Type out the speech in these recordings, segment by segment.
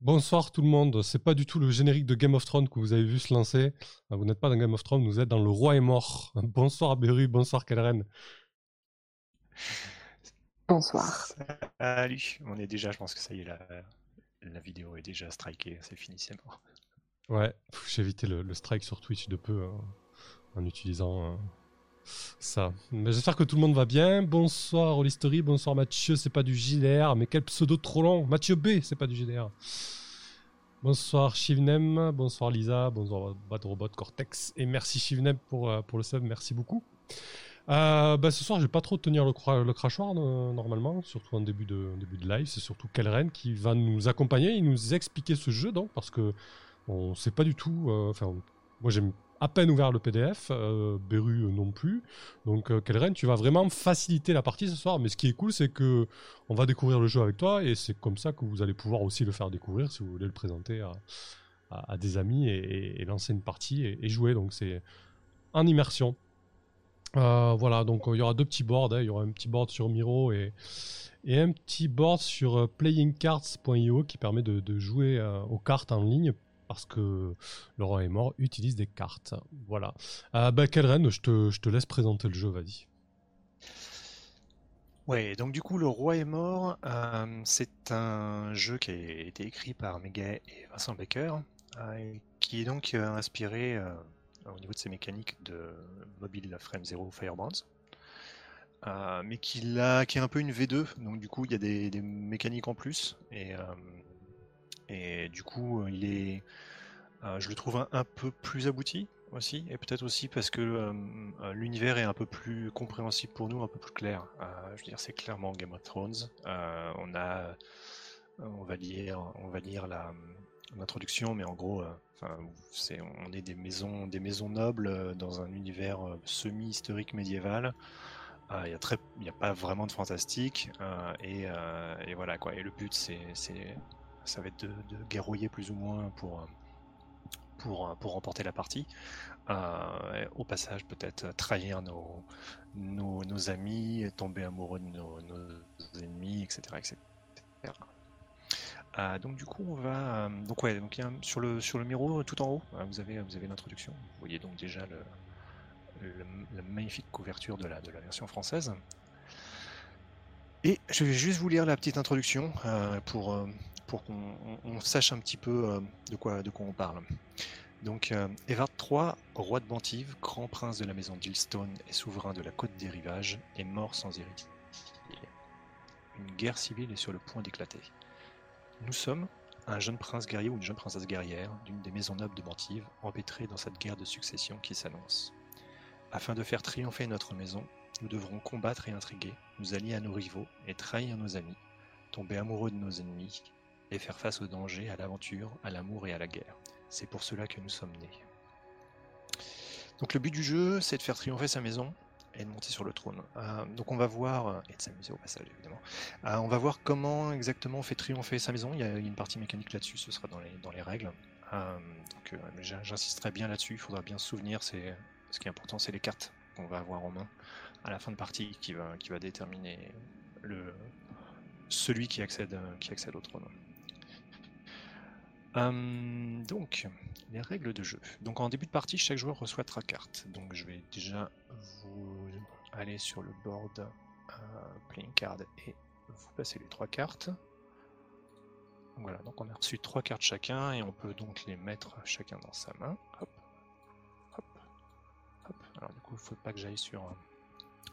Bonsoir tout le monde, c'est pas du tout le générique de Game of Thrones que vous avez vu se lancer. Ah, vous n'êtes pas dans Game of Thrones, vous êtes dans Le Roi est mort. Bonsoir Beru, bonsoir Kelren. Bonsoir. Salut, on est déjà, je pense que ça y est, la, la vidéo est déjà strikée, c'est fini, c'est mort. Ouais, j'ai évité le, strike sur Twitch de peu hein, en utilisant hein, ça. Mais j'espère que tout le monde va bien. Bonsoir Story, bonsoir Mathieu, c'est pas du JDR, mais quel pseudo trop long. Mathieu B, c'est pas du JDR. Bonsoir Shivnem, bonsoir Lisa, bonsoir Bad Robot Cortex, et merci Shivnem pour, euh, pour le sub, merci beaucoup. Euh, bah, ce soir, je vais pas trop tenir le, le crachoir normalement, surtout en début de, début de live. C'est surtout Kelren qui va nous accompagner et nous expliquer ce jeu, donc, parce que on sait pas du tout. Euh, enfin, moi j'aime à peine ouvert le PDF, euh, Beru euh, non plus. Donc euh, tu vas vraiment faciliter la partie ce soir. Mais ce qui est cool, c'est que on va découvrir le jeu avec toi et c'est comme ça que vous allez pouvoir aussi le faire découvrir si vous voulez le présenter à, des amis et, lancer une partie et, jouer. Donc c'est en immersion. voilà, donc il y aura deux petits boards. Hein. Il y aura un petit board sur Miro et, un petit board sur playingcards.io qui permet de jouer aux cartes en ligne parce que le roi est mort, utilise des cartes. Voilà. Euh, bah, Kelren, je te, je te laisse présenter le jeu, vas-y. Ouais, donc du coup, Le Roi est mort, euh, c'est un jeu qui a été écrit par Meguet et Vincent Baker, euh, qui est donc euh, inspiré au niveau de ses mécaniques de Mobile Frame Zero Firebrands, mais qui, a, est un peu une V2, donc du coup, il y a des, mécaniques en plus, et du coup, euh, il est, euh, je le trouve un, peu plus abouti aussi, et peut-être aussi parce que euh, l'univers est un peu plus compréhensible pour nous, un peu plus clair. je veux dire, c'est clairement Game of Thrones. on a, on va lire, on va lire la l'introduction, mais en gros, on est des maisons, des maisons nobles dans un univers semi-historique médiéval. Il n'y a, a pas vraiment de fantastique, et, et, voilà quoi. Et le but, c'est, ça va être de, de, guerroyer plus ou moins pour, pour, pour remporter la partie. Euh, au passage, peut-être trahir nos, nos, amis, tomber amoureux de nos, ennemis, etc. etc. Euh, donc du coup on va euh, donc ouais donc sur le sur le miro tout en haut vous avez vous avez l'introduction vous voyez donc déjà la magnifique couverture de la version française et je vais juste vous lire la petite introduction pour pour qu'on sache un petit peu euh, de, quoi, on parle. Donc, euh, Evard III, roi de Bantive, grand prince de la maison d'Ilstone et souverain de la côte des rivages, est mort sans héritier. Une guerre civile est sur le point d'éclater. Nous sommes un jeune prince guerrier ou une jeune princesse guerrière d'une des maisons nobles de Bantive, empêtrés dans cette guerre de succession qui s'annonce. Afin de faire triompher notre maison, nous devrons combattre et intriguer, nous allier à nos rivaux et trahir nos amis, tomber amoureux de nos ennemis et faire face aux dangers, à l'aventure, à l'amour et à la guerre. C'est pour cela que nous sommes nés. Donc le but du jeu, c'est de faire triompher sa maison et de monter sur le trône. Euh, donc on va voir, et de s'amuser au passage évidemment, euh, on va voir comment exactement on fait triompher sa maison. Il y a une partie mécanique là-dessus, ce sera dans les, règles. Euh, j'insisterai bien là-dessus, il faudra bien se souvenir, ce qui est important c'est les cartes qu'on va avoir en main à la fin de partie qui va, déterminer celui qui accède au trône. Euh, donc, les règles de jeu. Donc en début de partie, chaque joueur reçoit trois cartes. Donc je vais déjà vous aller sur le board euh, playing card et vous passer les trois cartes. voilà, donc on a reçu trois cartes chacun et on peut donc les mettre chacun dans sa main. Hop, hop, hop. Alors du coup, il faut pas que j'aille sur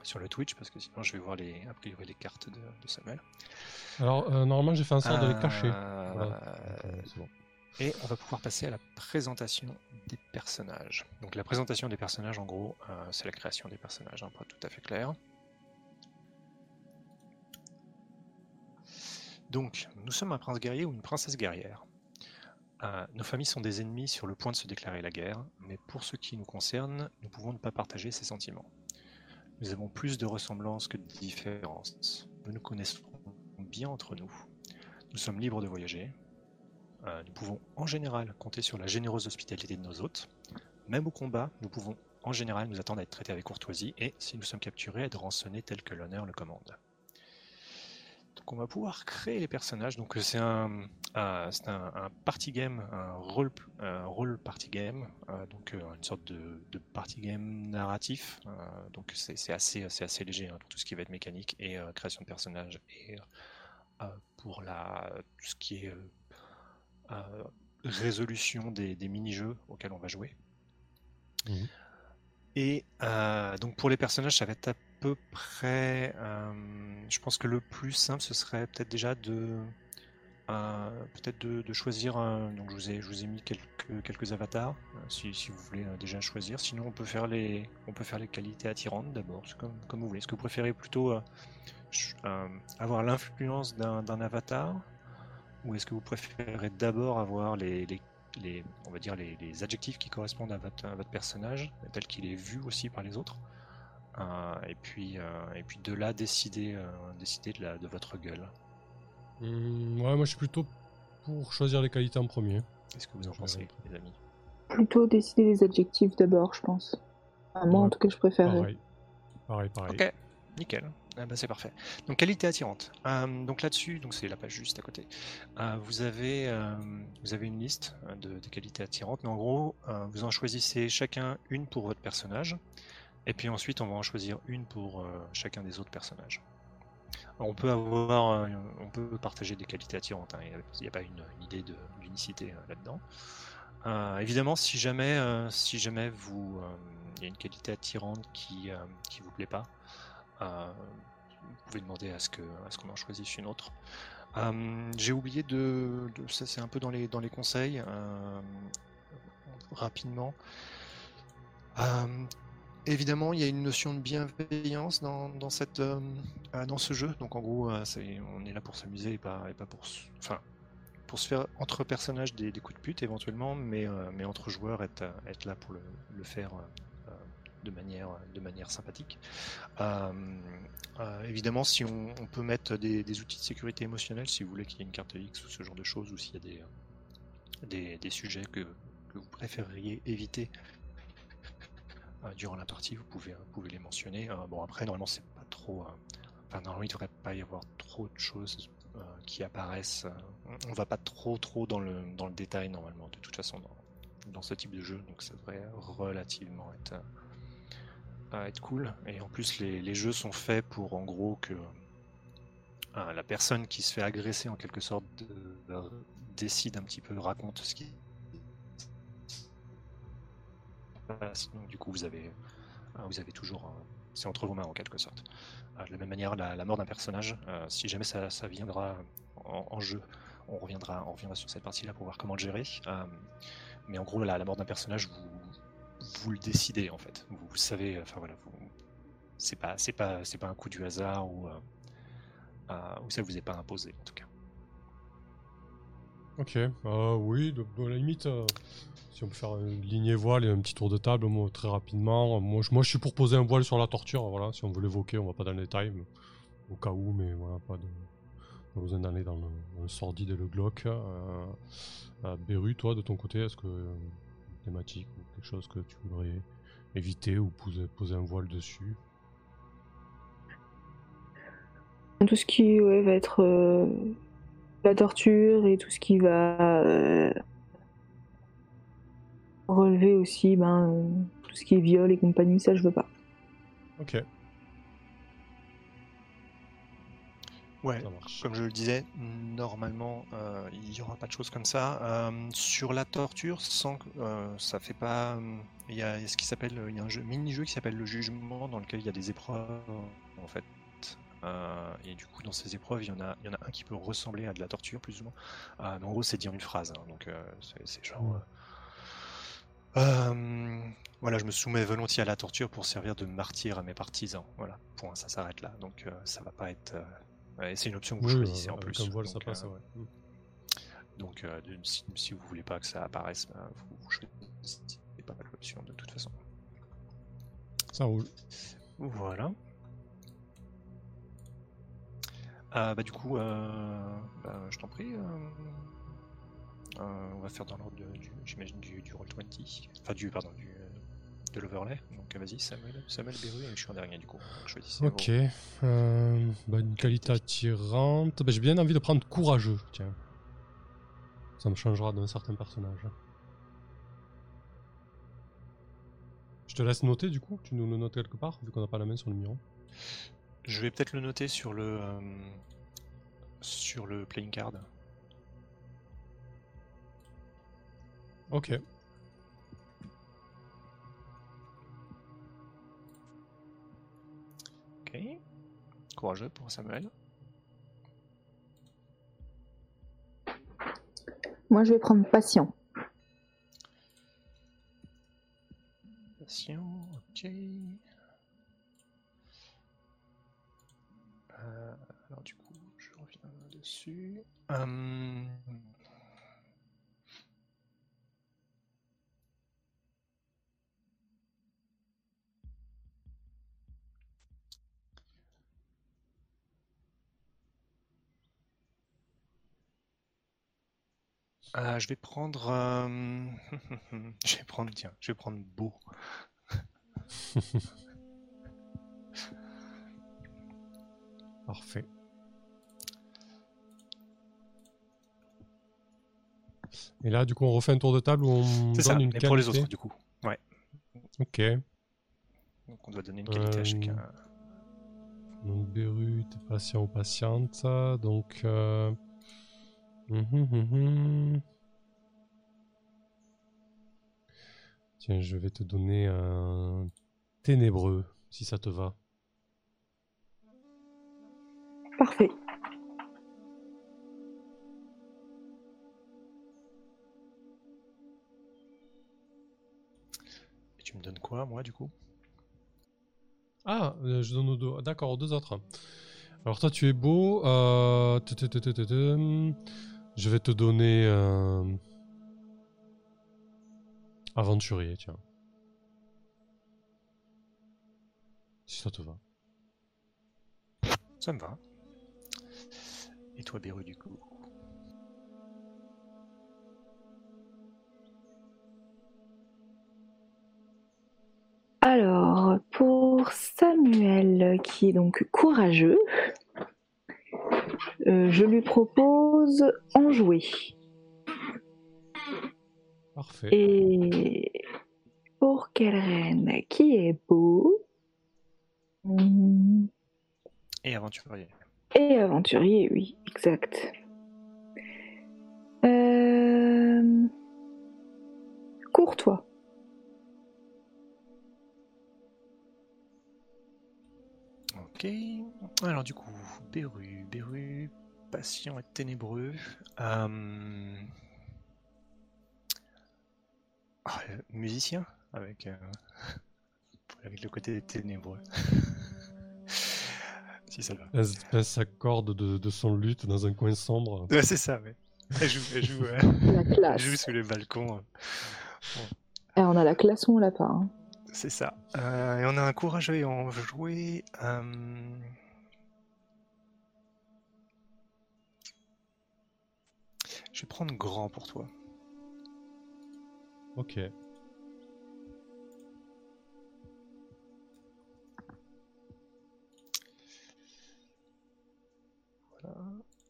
sur le Twitch parce que sinon je vais voir les a priori les cartes de, Samuel. Alors euh, normalement j'ai fait un sort de les cacher. Voilà. bon. Et on va pouvoir passer à la présentation des personnages. Donc la présentation des personnages, en gros, euh, c'est la création des personnages, hein, point tout à fait clair. Donc, nous sommes un prince guerrier ou une princesse guerrière. Euh, nos familles sont des ennemis sur le point de se déclarer la guerre, mais pour ce qui nous concerne, nous pouvons ne pas partager ces sentiments. Nous avons plus de ressemblances que de différences. Nous nous connaissons bien entre nous. Nous sommes libres de voyager, euh, nous pouvons en général compter sur la généreuse hospitalité de nos hôtes. Même au combat, nous pouvons en général nous attendre à être traités avec courtoisie et, si nous sommes capturés, être rançonnés tel que l'honneur le commande. donc on va pouvoir créer les personnages. Donc c'est un, euh, un, party game, un role, un role party game, euh, donc une sorte de, party game narratif. Donc c'est assez, assez léger hein, pour tout ce qui va être mécanique et création de personnages et pour la, tout ce qui est résolution des, des mini-jeux auxquels on va jouer. Mhm. Et euh, donc pour les personnages, ça va être à peu près. euh, je pense que le plus simple, ce serait peut-être déjà de euh, peut-être de, de choisir. donc je vous ai je vous ai mis quelques quelques avatars, euh, si, si vous voulez euh, déjà choisir. Sinon, on peut faire les on peut faire les qualités attirantes d'abord, comme comme vous voulez. Est-ce que vous préférez plutôt euh, euh, avoir l'influence d'un avatar, ou est-ce que vous préférez d'abord avoir les, les les, on va dire les, les adjectifs qui correspondent à votre, à votre personnage, tel qu'il est vu aussi par les autres. Euh, et puis, euh, et puis de là décider, euh, décider de, la, de votre gueule? Hum, ouais, moi je suis plutôt pour choisir les qualités en premier. Qu'est-ce que vous en Je pensez, les amis? Plutôt décider des adjectifs d'abord, je pense. Enfin, moi, en Ouais, tout cas, je préférerais. Pareil. Pareil, pareil. Ok, nickel. Ah bah, c'est parfait. Donc qualité attirante. Euh, donc là-dessus, donc c'est la page juste à côté. Euh, vous avez euh, vous avez une liste de, qualités attirantes, mais en gros, vous en choisissez chacun une pour votre personnage, et puis ensuite on va en choisir une pour chacun des autres personnages. On peut avoir, on peut partager des qualités attirantes. hein, Il n'y a pas une, une idée d'unicité là-dedans. Évidemment, si jamais, si jamais vous, il y a une qualité attirante qui qui vous plaît pas, vous pouvez demander à ce qu'on en choisisse une autre. Euh, J'ai oublié de, ça c'est un peu dans les conseils euh, rapidement. Euh, évidemment, il y a une notion de bienveillance dans, ce jeu. Donc en gros, on est là pour s'amuser et pas pour enfin pour se faire entre personnages des, coups de pute éventuellement, mais entre joueurs être là pour le, faire de manière de manière sympathique. Euh, euh, évidemment, si on, peut mettre des, outils de sécurité émotionnelle, si vous voulez qu'il y ait une carte X ou ce genre de choses, ou s'il y a des, des, des sujets que, que vous préféreriez éviter euh, durant la partie, vous pouvez, vous les mentionner. Bon, après, normalement, c'est pas trop. Enfin, normalement, il ne devrait pas y avoir trop de choses qui apparaissent. on- on va pas trop, trop dans le, dans le détail, normalement, de toute façon, dans, dans ce type de jeu, donc ça devrait relativement être. Euh, à être cool. Et en plus, les, les jeux sont faits pour en gros que euh, la personne qui se fait agresser en quelque sorte de- décide un petit peu, raconte ce qui. Donc, du coup, vous avez, euh, vous avez toujours. euh, c'est entre vos mains en quelque sorte. Euh, de la même manière, la, mort d'un personnage, euh, si jamais ça, ça viendra en, jeu, on reviendra, on reviendra sur cette partie-là pour voir comment le gérer. Euh, mais en gros, la, la mort d'un personnage, vous, vous le décidez en fait. Vous, savez, enfin voilà, c'est pas, c'est pas, c'est pas un coup du hasard ou, euh, euh, ou ça vous est pas imposé en tout cas. Ok, euh, oui, de la limite, euh, si on peut faire une lignée voile et un petit tour de table, très rapidement. Moi je, moi, je suis pour poser un voile sur la torture, voilà. Si on veut l'évoquer, on va pas dans le détail, au cas où, mais voilà, pas de. Pas besoin d'aller dans le, dans le sordide et le glauque. Euh, euh, Beru, toi, de ton côté, est-ce que euh, thématique ou quelque chose que tu voudrais éviter ou poser, poser un voile dessus Tout ce qui ouais, va être euh, la torture et tout ce qui va euh, relever aussi ben, euh, tout ce qui est viol et compagnie, ça je veux pas. Ok, Ouais. Comme je le disais, normalement, euh, il n'y aura pas de choses comme ça. Euh, sur la torture, sans, que- euh, ça fait pas. Il y a ce qui s'appelle, il y a un jeu, mini-jeu qui s'appelle le jugement, dans lequel il y a des épreuves, en fait. Euh, et du coup, dans ces épreuves, il y en a, il y en a un qui peut ressembler à de la torture, plus ou moins. Euh, mais en gros, c'est dire une phrase. hein, donc, euh, c'est c'est genre. euh, euh, voilà, je me soumets volontiers à la torture pour servir de martyr à mes partisans. Voilà, point, ça s'arrête là. Donc, euh, ça va pas être. euh, et c'est une option que vous Oui, choisissez en plus. un voile, ça donc, passe, ouais. Donc de- si, si vous voulez pas que ça apparaisse, bah, vous, vous choisissez pas mal l'option de toute façon. Ça roule. Voilà. Euh, bah, du coup, euh, bah, je t'en prie. euh, euh, on va faire dans l'ordre j'imagine du, du roll 20. Enfin du pardon du, de l'overlay. Donc vas-y, Samuel, Samuel Beru, et je suis en dernier du coup. Ok. Euh, bah, une qualité attirante. Bah, J'ai bien envie de prendre courageux, tiens. Ça me changera d'un certain personnage. Je te laisse noter du coup, tu nous le notes quelque part, vu qu'on n'a pas la main sur le numéro. Je vais peut-être le noter sur le euh, sur le playing card. Ok. Courageux pour Samuel. Moi, je vais prendre patient. Patient, ok. Euh, alors du coup, je reviens dessus. Hum, euh, je vais prendre. euh, je vais prendre. Tiens, je vais prendre beau. Parfait. Et là, du coup, on refait un tour de table où on C'est ça, donne une qualité. pour les autres du coup. Ouais. Ok. Donc on doit donner une qualité Euh, à chacun. Donc, Beru, t'es patient ou patiente. Donc. Tiens, je vais te donner un ténébreux, si ça te va. Parfait. Et tu me donnes quoi, moi, du coup? Ah, euh, je donne aux deux. D'accord, aux deux autres. Alors toi, tu es beau. euh, Je vais te donner euh, aventurier, tiens. Si ça te va. Ça me va. Et toi, Beru, du coup? Alors, pour Samuel, qui est donc courageux, euh, je lui propose enjouer. Parfait. Et pour Kellen, qui est beau Et aventurier. et aventurier, oui, exact. Euh, Courtois. Ok. Alors, du coup, Beru, Beru, patient et ténébreux. Euh, ah, euh, musicien avec, euh, avec le côté ténébreux. si ça va. Elle, elle s'accorde de, de son lutte dans un coin sombre. Ouais, c'est ça, ouais. Elle joue, elle joue, euh, La elle joue sous les balcons. Et on a la classe ou on l'a pas. hein. C'est ça. Euh, et on a un courageux et on veut jouer. Vais prendre grand pour toi. Ok. Voilà.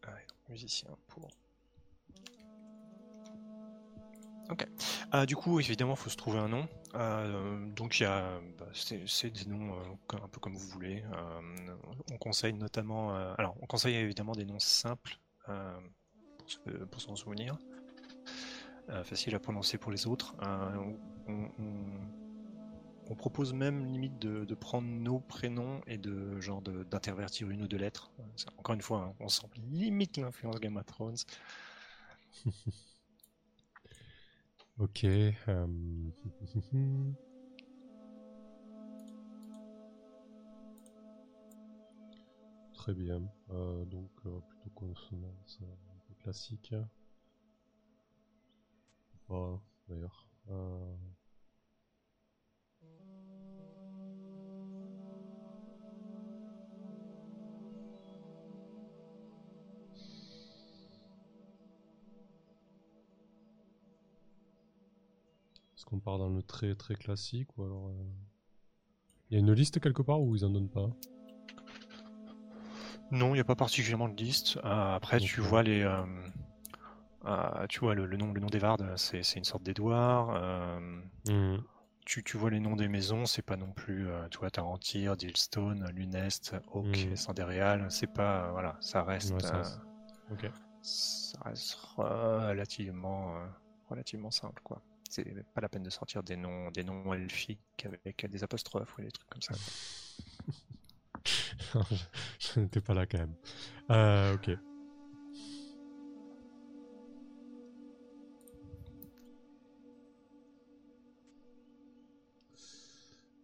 Ah, donc, musicien pour. Ok. Ah, du coup, évidemment, il faut se trouver un nom. Euh, donc, il y a. bah, c'est des noms euh, un peu comme vous voulez. Euh, on conseille notamment. euh, alors, on conseille évidemment des noms simples euh, pour se- pour s'en souvenir. Euh, facile à prononcer pour les autres. Euh, on, propose même limite de, prendre nos prénoms et de genre d'intervertir une ou deux lettres. Encore une fois, hein, on sent limite l'influence Game of Thrones. Ok. Très bien. Donc, euh, plutôt consonance euh, classique. D'ailleurs. Euh, Est-ce qu'on part dans le très très classique ou alors. euh, Il y a une liste quelque part ou ils en donnent pas? Non, il n'y a pas particulièrement de liste. Euh, après, tu vois les, euh, euh, tu vois le, le nom, le nom des vardes, c'est c'est une sorte d'édouard. euh, Mhm. tu, tu vois les noms des maisons, c'est pas non plus, tu vois, Tarantir, Dillstone, Lunest, Oak, Mhm. Sandéréal. C'est pas, voilà, ça reste, Ouais, ça reste- Ok. ça reste relativement, relativement simple, quoi. C'est pas la peine de sortir des noms, des noms elfiques avec des apostrophes ou des trucs comme ça. je n'étais pas là quand même. Euh, ok.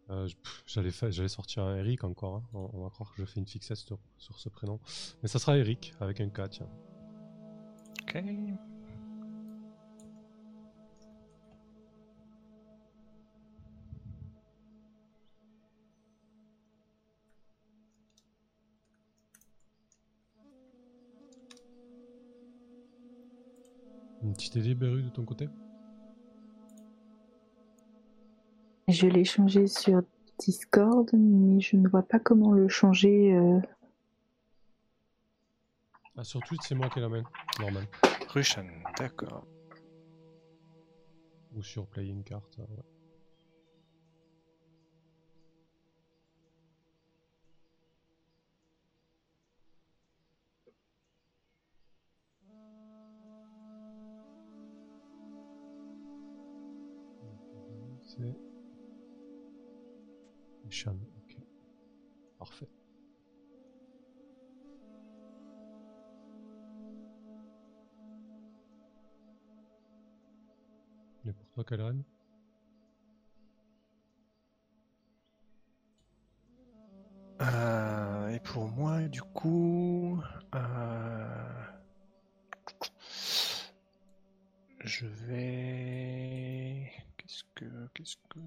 Euh, J'allais sortir un Eric encore. hein. On, va croire que je fais une fixette sur, sur ce prénom. Mais ça sera Eric avec un K, tiens. Ok. Une petite idée, Beru, de ton côté Je l'ai changé sur Discord, mais je ne vois pas comment le changer. euh, ah, Sur Twitch, c'est moi qui ai la main. Normal. Russian, d'accord. Ou sur Playing Card. ouais. C'est. Ok. Parfait. Et pour toi, Kalren? Euh, et pour moi, du coup, euh, je vais. Qu'est-ce que, qu'est-ce que.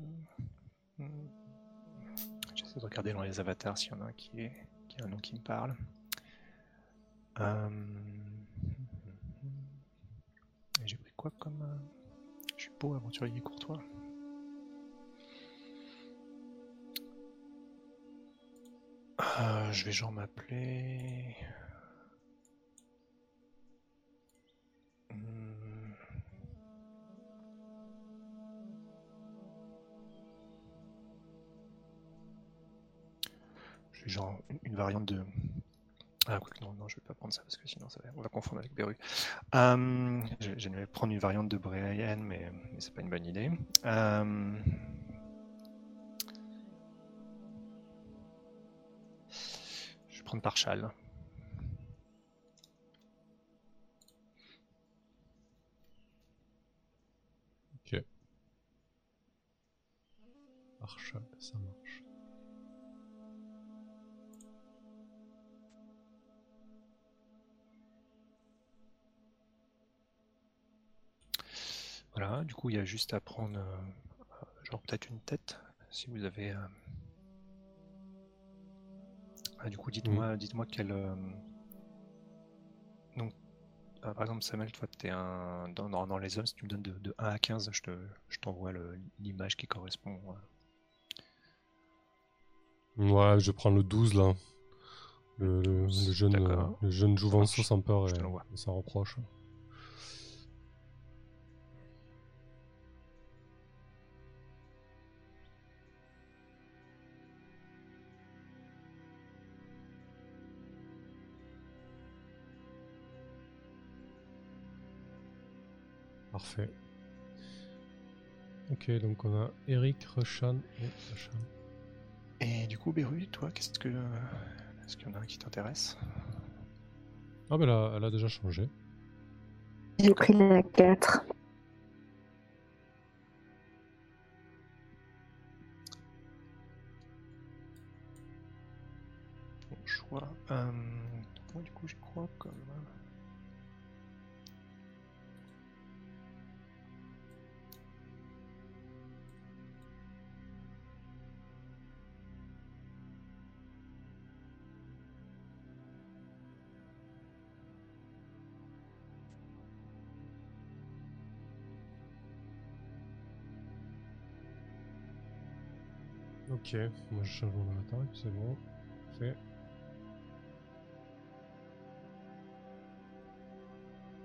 Hmm. J'essaie de regarder dans les avatars s'il y en a un qui est, qui a un nom qui me parle. Euh, et J'ai pris quoi comme. euh, Je suis beau aventurier courtois. Euh, je vais genre m'appeler. Une, variante de. Ah, non, non, je vais pas prendre ça parce que sinon on va confondre avec Beru. Euh, vais prendre une variante de Brian, mais, mais c'est pas une bonne idée. Euh, Je vais prendre Parchal. Ok. Archal, ça marche. Voilà, du coup, il y a juste à prendre, euh, genre peut-être une tête, si vous avez. euh, Ah, du coup, dites-moi, dites-moi quel. euh, Donc, par exemple, Samuel, toi, t'es un dans, dans, dans les hommes, si tu me donnes de, de 1 à 15, je te, je t'envoie l'image qui correspond. Ouais, je prends le 12 là. Le, le- le jeune, le jeune Jouvenceau sans peur et, et sans reproche. Ok, donc on a Eric, Roshan et Roshan. Et du coup, Beru, toi, qu'est-ce que. Est-ce qu'il y en a un qui t'intéresse? Ah ben là, elle a déjà changé. J'ai pris la 4. Bon choix. Euh, moi, du coup, je crois comme. Ok, moi je change mon puis c'est bon. Fait.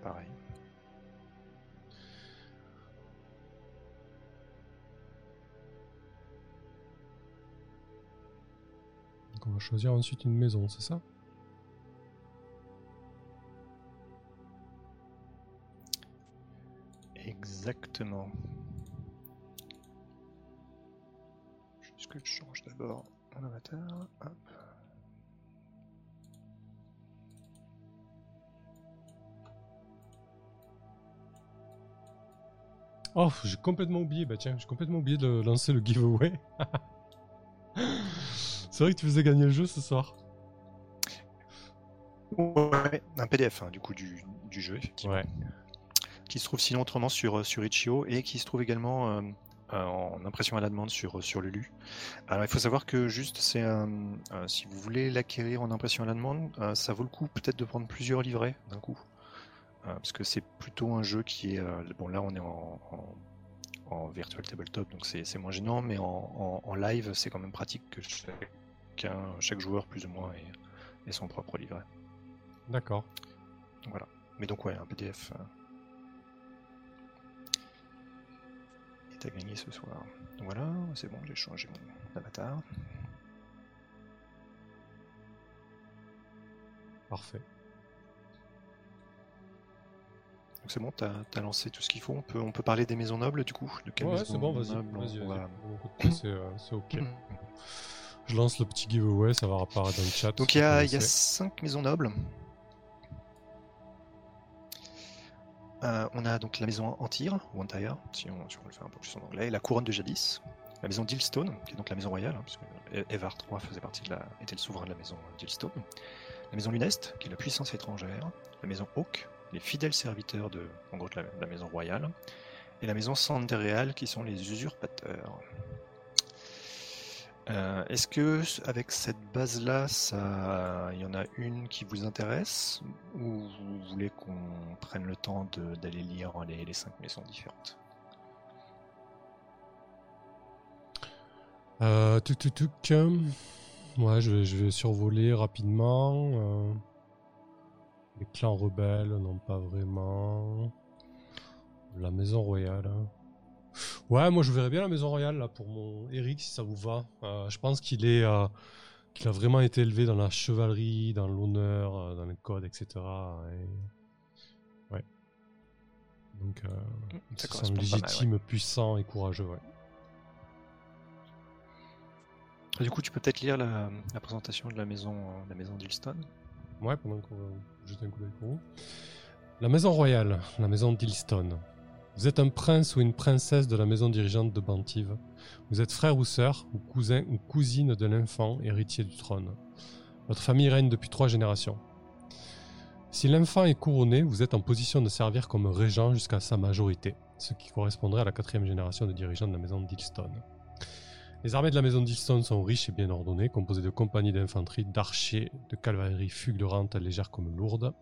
Pareil. Donc on va choisir ensuite une maison, c'est ça? Exactement. Que je change d'abord mon avatar. Hop. Oh, j'ai complètement oublié, bah tiens, j'ai complètement oublié de lancer le giveaway. c'est vrai que tu faisais gagner le jeu ce soir. Ouais, un PDF hein, du coup du, du jeu, effectivement. Ouais. Qui se trouve sinon autrement sur, sur Itch.io et qui se trouve également euh, euh, en impression à la demande sur, sur Lulu. Alors il faut savoir que juste c'est euh, si vous voulez l'acquérir en impression à la demande, euh, ça vaut le coup peut-être de prendre plusieurs livrets d'un coup. Euh, parce que c'est plutôt un jeu qui est. euh, bon là on est en, en, en virtual tabletop donc c'est c'est moins gênant, mais en, en- en live c'est quand même pratique que chacun, chaque joueur plus ou moins ait, ait son propre livret. D'accord. Donc voilà. Mais donc ouais, un PDF. À gagner ce soir. Voilà, c'est bon, j'ai changé mon avatar. Parfait. Donc c'est bon, t'as as lancé tout ce qu'il faut. On peut, on peut parler des maisons nobles du coup? De Ouais, c'est bon, vas-y. noble on- Vas-y, on vas-y. va- De mon côté, c'est euh, c'est ok. Je lance le petit giveaway, ça va apparaître dans le chat. Donc il y, a, il y a connaissez. cinq maisons nobles. Euh, on a donc la maison Antire, ou Antire, si on, un peu plus en anglais, la couronne de Jadis, la maison d'Ilstone, qui est donc la maison royale, hein, puisque Evar III faisait partie de la, était le souverain de la maison d'Ilstone, la maison Luneste, qui est la puissance étrangère, la maison Hawk, les fidèles serviteurs de la, de la maison royale, et la maison Sandereal, qui sont les usurpateurs. Euh, Est-ce que avec cette base-là, il y en a une qui vous intéresse, ou vous voulez qu'on prenne le temps d'aller lire les, cinq maisons différentes? Euh, tuc, tuc, tuc. Ouais, je vais, survoler rapidement. euh. Les clans rebelles, non pas vraiment. La maison royale. Ouais, moi je verrais bien la maison royale là pour mon Eric si ça vous va. Euh, je pense qu'il est, euh, qu'il a vraiment été élevé dans la chevalerie, dans l'honneur, euh, dans les codes, etc. Et... Ouais. Donc, euh, il se Ça pas mal, légitime, puissant et courageux. Ouais. Du coup, tu peux peut-être lire la, la présentation de la maison, euh, la maison d'Ilstone. Ouais, pendant qu'on va jeter un coup d'œil pour vous. La maison royale, la maison d'Ilstone. Vous êtes un prince ou une princesse de la maison dirigeante de Bantive. Vous êtes frère ou sœur, ou cousin ou cousine de l'enfant héritier du trône. Votre famille règne depuis trois générations. Si l'enfant est couronné, vous êtes en position de servir comme régent jusqu'à sa majorité, ce qui correspondrait à la quatrième génération de dirigeants de la maison d'Ilstone. Les armées de la maison d'Ilstone sont riches et bien ordonnées, composées de compagnies d'infanterie, d'archers, de cavalerie fulgurante, légère comme lourde.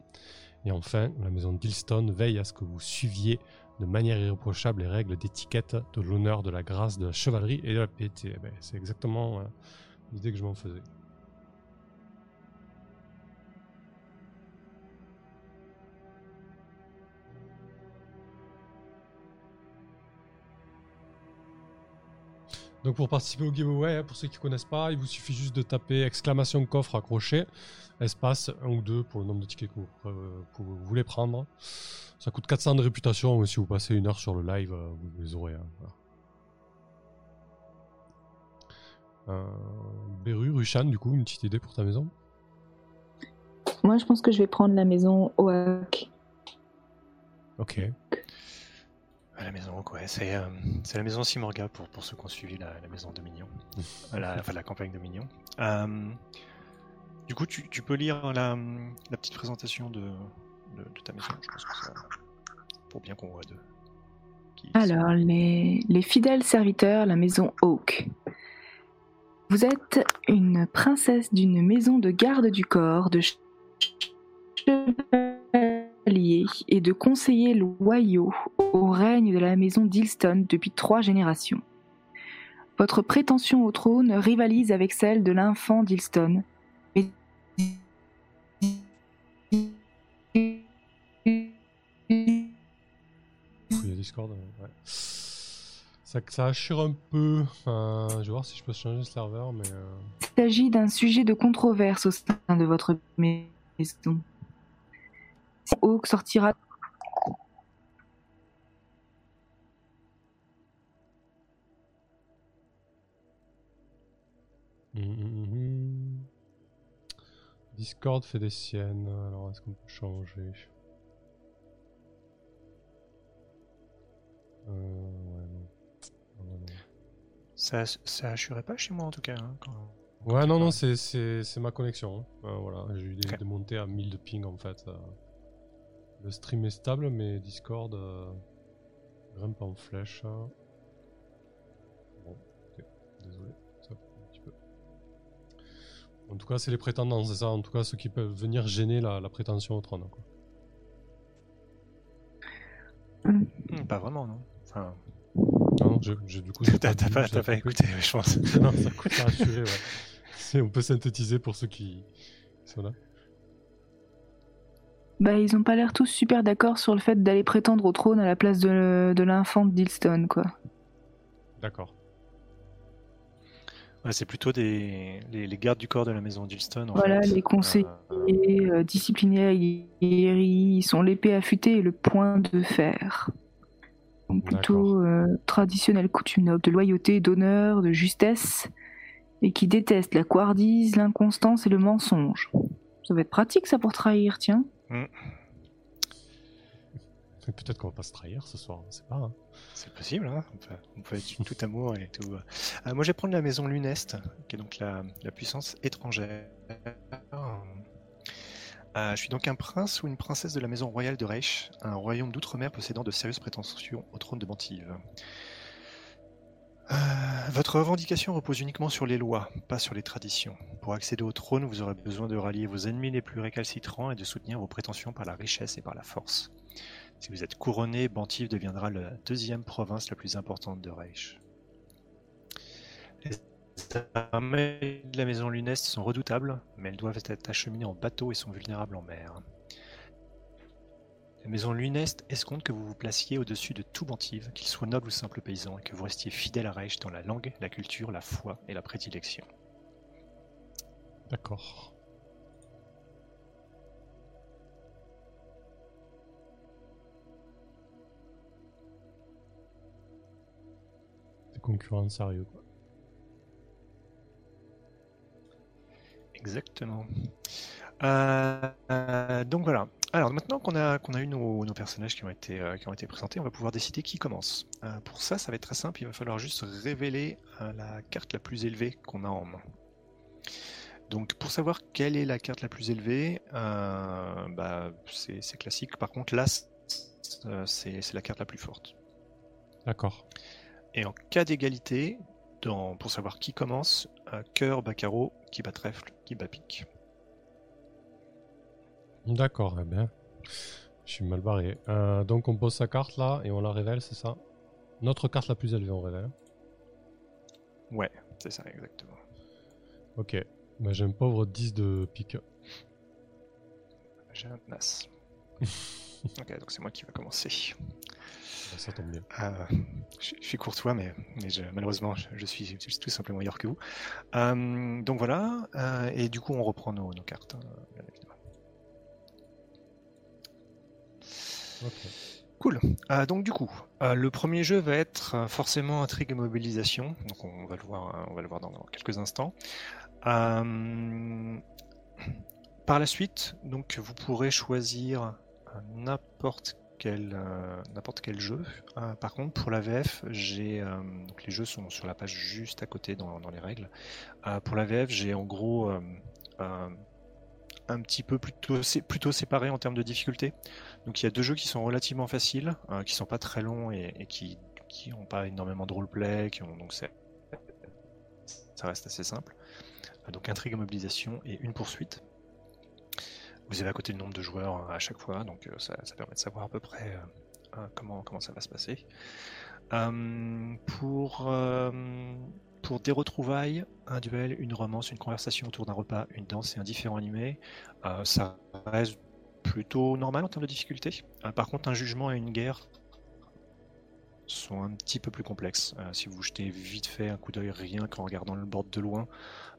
Et enfin, la maison d'Ilstone veille à ce que vous suiviez de manière irréprochable les règles d'étiquette, de l'honneur, de la grâce, de la chevalerie et de la piété. Eh ben, C'est exactement euh, l'idée que je m'en faisais. Donc pour participer au giveaway, hein, pour ceux qui ne connaissent pas, il vous suffit juste de taper exclamation coffre accroché, espace 1 ou 2 pour le nombre de tickets que vous, euh, que vous voulez prendre. Ça coûte 400 de réputation, mais si vous passez une heure sur le live, euh, vous les aurez. hein, voilà. Euh, Beru, Rushan, du coup, une petite idée pour ta maison? Moi, je pense que je vais prendre la maison Oak. Ok. À la maison, ouais, c'est euh, c'est la maison Simorga pour, pour ceux qui ont suivi la, la maison Dominion, la, enfin la campagne Dominion. Euh, du coup, tu, tu peux lire la, la petite présentation de, de, de ta maison, je pense que ça, pour bien qu'on voit de. qui- Alors, les, les fidèles serviteurs, la maison Hawk. Vous êtes une princesse d'une maison de garde du corps, de ch- et de conseillers loyaux au règne de la maison d'Ilston depuis trois générations. Votre prétention au trône rivalise avec celle de l'infant d'Ilston. Mais- Il y a Discord, euh, ouais. Ça, ça assure un peu. Je vais voir si je peux changer le serveur, mais. euh, Il s'agit d'un sujet de controverse au sein de votre maison. Hawk sortira hum, hum, hum. Discord fait des siennes. Alors, est-ce qu'on peut changer? Euh, ouais, non. Non, non, non. Ça, ça assurait pas chez moi en tout cas. hein, quand- quand Ouais, non, non, c'est- c'est c'est ma connexion. hein. Euh, voilà, j'ai eu des, Ok. des montées à 1000 de ping en fait. euh. Le stream est stable, mais Discord euh, grimpe en flèche. hein. Bon, ok, désolé, ça coupe un petit peu. En tout cas, c'est les prétendants, c'est ça. En tout cas, ceux qui peuvent venir gêner la, la prétention au trône. Quoi. Hmm, pas vraiment, non. Enfin, Non, j'ai- du coup, t'as pas, pas écouté, je pense. non, ça coûte à rassurer, ouais. On peut synthétiser pour ceux qui qui sont là. Bah, ils ont pas l'air tous super d'accord sur le fait d'aller prétendre au trône à la place de, de l'infant d'Ilston, quoi. D'accord. Ouais, c'est plutôt des, les, les gardes du corps de la maison d'Ilston. Voilà, fait. les conseillers. Euh, Et euh, disciplinés ils sont l'épée affûtée et le point de fer. Donc plutôt euh, traditionnel coutume noble de loyauté, d'honneur, de justesse, et qui détestent la couardise, l'inconstance et le mensonge. Ça va être pratique ça pour trahir, tiens. Mais Peut-être qu'on va pas se trahir ce soir, on sait pas. hein. C'est possible, hein on, peut, on peut être tout amour et tout. Euh, moi, je vais prendre la maison Luneste, qui est donc la, la puissance étrangère. Euh, je suis donc un prince ou une princesse de la maison royale de Reich, un royaume d'outre-mer possédant de sérieuses prétentions au trône de Bantive. Euh, votre revendication repose uniquement sur les lois, pas sur les traditions. Pour accéder au trône, vous aurez besoin de rallier vos ennemis les plus récalcitrants et de soutenir vos prétentions par la richesse et par la force. Si vous êtes couronné, Bantive deviendra la deuxième province la plus importante de Reich. Les armées de la maison Luneste sont redoutables, mais elles doivent être acheminées en bateau et sont vulnérables en mer. La maison Luneste escompte que vous vous placiez au-dessus de tout Bantive, qu'il soit noble ou simple paysan, et que vous restiez fidèle à Reich dans la langue, la culture, la foi et la prédilection. D'accord. Des concurrents sérieux, quoi. Exactement. Euh, euh, donc voilà. Alors maintenant qu'on a, qu'on a eu nos, nos personnages qui ont, été, euh, qui ont été présentés, on va pouvoir décider qui commence. Euh, pour ça, ça va être très simple. Il va falloir juste révéler euh, la carte la plus élevée qu'on a en main. Donc pour savoir quelle est la carte la plus élevée, bah, c'est classique. Par contre, euh, c'est la carte la plus forte. D'accord. Et en cas d'égalité, pour savoir qui commence, cœur, bas carreau, qui bat trèfle, qui bat pique. D'accord, eh bien. Je suis mal barré. Euh, donc on pose sa carte là et on la révèle, c'est ça? Notre carte la plus élevée, on révèle. Ouais, c'est ça exactement. Ok. Bah, J'ai un pauvre 10 de pique. J'ai un Nas. ok, donc c'est moi qui va commencer. Bah, ça tombe bien. Euh, je, je suis courtois, mais, mais je- malheureusement, je, je suis, tout simplement meilleur que vous. Euh, donc voilà, et du coup, on reprend nos, nos cartes, hein, Cool. Euh, donc du coup, euh, le premier jeu va être euh, forcément intrigue et mobilisation. Donc on va le voir, dans, quelques instants. Par la suite, donc vous pourrez choisir n'importe quel jeu. Par contre, pour la VF, j'ai les jeux sont sur la page juste à côté dans, dans les règles. Pour la VF, j'ai en gros un petit peu plutôt plutôt séparé en termes de difficulté. Donc il y a deux jeux qui sont relativement faciles, euh, qui sont pas très longs et, qui qui ont pas énormément de roleplay, qui ont donc ça reste assez simple. Euh, donc intrigue et mobilisation et une poursuite. Vous avez à côté le nombre de joueurs euh, à chaque fois, donc euh, ça, permet de savoir à peu près comment ça va se passer. Pour pour des retrouvailles, un duel, une romance, une conversation autour d'un repas, une danse et un différent animé, ça reste plutôt normal en termes de difficulté. par contre, un jugement et une guerre sont un petit peu plus complexes. si vous jetez vite fait un coup d'œil rien qu'en regardant le board de loin,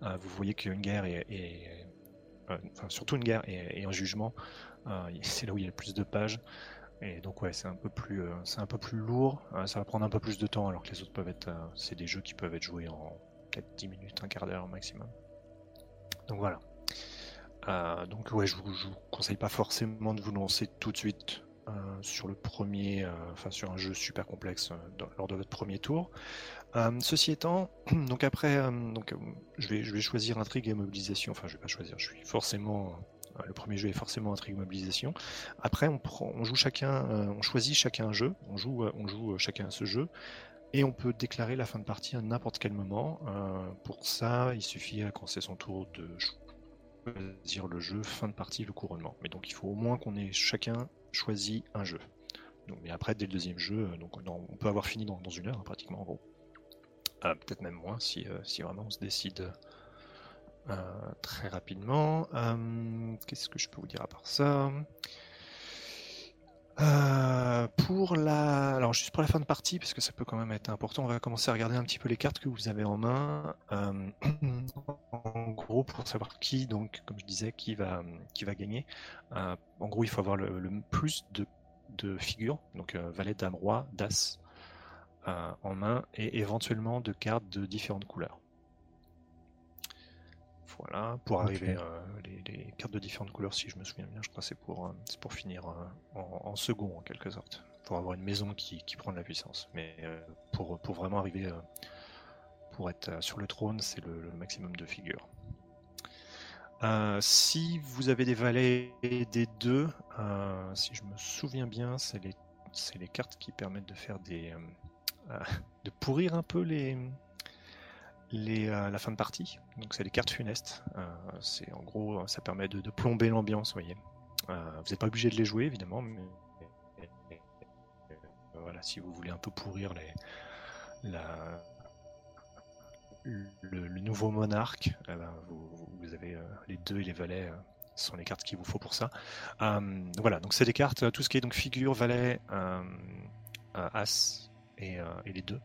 vous voyez qu'une guerre est, enfin, surtout une guerre et, un jugement, c'est là où il y a le plus de pages. Et donc ouais, c'est un peu plus, euh, c'est un peu plus lourd. Euh, ça va prendre un peu plus de temps, alors que les autres peuvent être, euh, c'est des jeux qui peuvent être joués en peut-être 10 minutes, un quart d'heure maximum. Donc voilà. donc ouais, je vous, vous conseille pas forcément de vous lancer tout de suite sur le premier, enfin sur un jeu super complexe lors de votre premier tour. ceci étant, donc après, donc je vais, je vais choisir intrigue et mobilisation. Enfin, je vais pas choisir. Je suis forcément le premier jeu est forcément intrigue mobilisation. Après, on, joue chacun, euh, on choisit chacun un jeu, on joue, euh, euh, chacun ce jeu, et on peut déclarer la fin de partie à n'importe quel moment. pour ça, il suffit quand c'est son tour de choisir le jeu, fin de partie, le couronnement. Mais donc, il faut au moins qu'on ait chacun choisi un jeu. Mais après, dès le deuxième jeu, on peut avoir fini dans, une heure, hein, pratiquement en gros. Peut-être même moins si, vraiment on se décide très rapidement. Euh, qu'est-ce que je peux vous dire à part ça? Euh, pour la, alors juste pour la fin de partie, parce que ça peut quand même être important, on va commencer à regarder un petit peu les cartes que vous avez en main. en gros, pour savoir qui, donc, comme je disais, qui va, qui va gagner. en gros, il faut avoir le, plus de, de, figures, donc valet, dame, roi, das en main, et éventuellement de cartes de différentes couleurs. Voilà, pour arriver euh, les, cartes de différentes couleurs, si je me souviens bien, je crois que c'est pour, euh, pour finir euh, en, second en quelque sorte, pour avoir une maison qui, prend de la puissance. Mais pour, pour vraiment arriver, pour être sur le trône, c'est le, maximum de figures. si vous avez des valets des deux, si je me souviens bien, c'est les, les cartes qui permettent de faire des. de pourrir un peu les, euh, la fin de partie. Donc c'est les cartes funestes. Euh, c'est en gros, ça permet de, plomber l'ambiance. Euh, vous n'êtes pas obligé de les jouer évidemment, mais voilà, si vous voulez un peu pourrir le, nouveau monarque, eh ben, vous, avez les deux et les valets sont les cartes qu'il vous faut pour ça. voilà, donc c'est des cartes, tout ce qui est donc figure, valet, as et les deux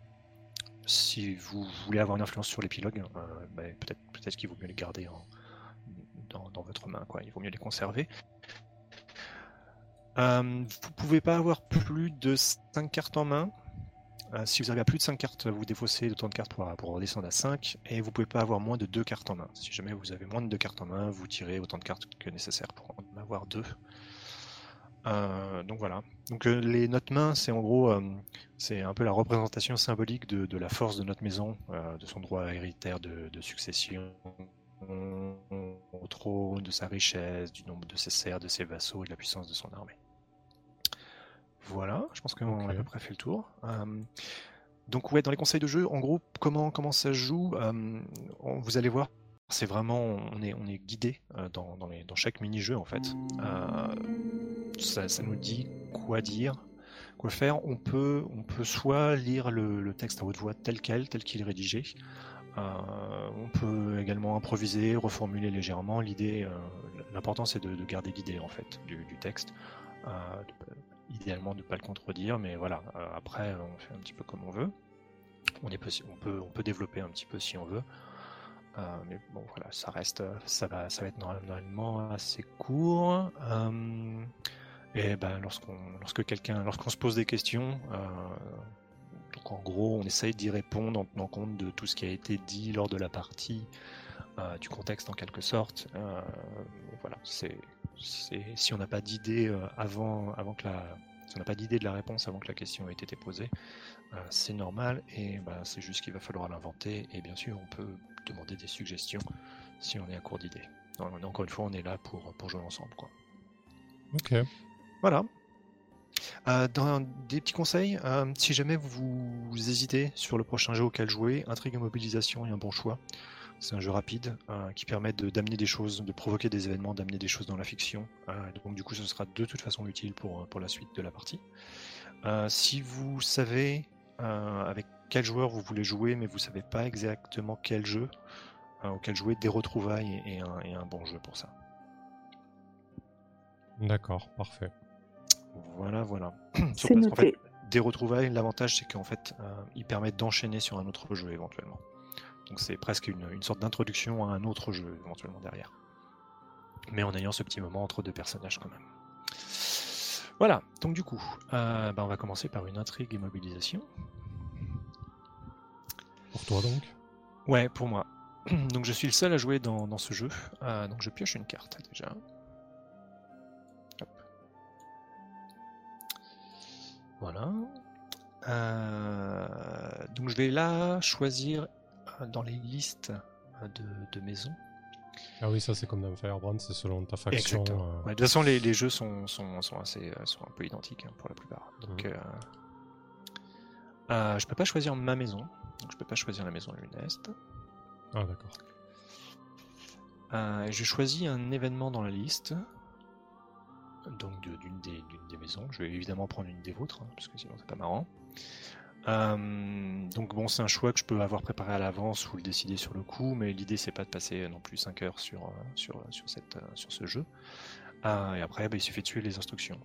si vous voulez avoir une influence sur l'épilogue, euh, ben, peut-être peut qu'il vaut mieux les garder dans, votre main, il vaut mieux les conserver. Euh, vous pouvez pas avoir plus de 5 cartes en main. Euh, si vous avez plus de 5 cartes, vous défaussez d'autant de cartes pour, pour redescendre à 5. Et vous pouvez pas avoir moins de 2 cartes en main. Si jamais vous avez moins de 2 cartes en main, vous tirez autant de cartes que nécessaire pour en avoir 2. Euh, donc voilà. Donc euh, les notes mains, c'est en gros, euh, c'est un peu la représentation symbolique de, la force de notre maison, de son droit héréditaire de, succession au trône, de sa richesse, du nombre de ses serfs, de ses vassaux et de la puissance de son armée. Voilà, je pense qu'on a à peu près fait le tour. donc ouais, dans les conseils de jeu, en gros, comment comment ça se joue Vous allez voir c'est vraiment, on est, on est guidé euh, dans, dans, chaque mini-jeu en fait. Euh, ça, nous dit quoi dire, quoi faire. On peut, on peut soit lire le, texte à haute voix tel quel, tel qu'il est rédigé. Euh, on peut également improviser, reformuler légèrement. L'idée, l'important c'est de, garder l'idée en fait du, texte. idéalement de ne pas le contredire, mais voilà. après, on fait un petit peu comme on veut. On, est, on, peut, on peut développer un petit peu si on veut. Euh, mais bon, voilà, ça reste, ça va, ça va être normalement assez court. Euh, et ben, lorsqu'on, lorsque quelqu'un, se pose des questions, euh, en gros, on essaye d'y répondre en tenant compte de tout ce qui a été dit lors de la partie, du contexte en quelque sorte. voilà, c'est, si on n'a pas d'idée avant, avant que la, si on n'a pas d'idée de la réponse avant que la question ait été posée, c'est normal et ben, c'est juste qu'il va falloir l'inventer. Et bien sûr, on peut demander des suggestions si on est à court d'idées. Encore une fois, on est là pour, pour jouer ensemble. Quoi. Ok. Voilà. Euh, dans des petits conseils, euh, si jamais vous, hésitez sur le prochain jeu auquel jouer, Intrigue et Mobilisation est un bon choix. C'est un jeu rapide euh, qui permet d'amener des choses, de provoquer des événements, d'amener des choses dans la fiction. donc du coup, ce sera de toute façon utile pour, pour la suite de la partie. si vous savez avec quel joueur vous voulez jouer, mais vous savez pas exactement quel jeu auquel jouer, des retrouvailles et, un, et un bon jeu pour ça. D'accord, parfait. Voilà, voilà. C'est noté. des retrouvailles, l'avantage c'est qu'en fait, euh, ils permettent d'enchaîner sur un autre jeu éventuellement. Donc c'est presque une, sorte d'introduction à un autre jeu éventuellement derrière. Mais en ayant ce petit moment entre deux personnages quand même. Voilà, donc du coup, euh, bah, on va commencer par une intrigue et mobilisation. Pour toi donc? Ouais, pour moi. Donc je suis le seul à jouer dans, ce jeu. Euh, donc je pioche une carte déjà. Voilà. Euh, donc je vais là choisir euh, dans les listes euh, de, maisons. Ah oui, ça c'est comme dans Firebrand, c'est selon ta faction. de toute façon, les, jeux sont, sont, sont, assez, sont un peu identiques hein, pour la plupart. Donc, mhm. je peux pas choisir ma maison. Donc je peux pas choisir la maison Luneste. Ah d'accord. je choisis un événement dans la liste donc d'une des, maisons. Je vais évidemment prendre une des vôtres, hein, parce que sinon c'est pas marrant. Euh, donc bon, c'est un choix que je peux avoir préparé à l'avance ou le décider sur le coup, mais l'idée c'est pas de passer non plus 5 heures sur, euh, sur, euh, ce jeu. et après, bah, il suffit de suivre les instructions.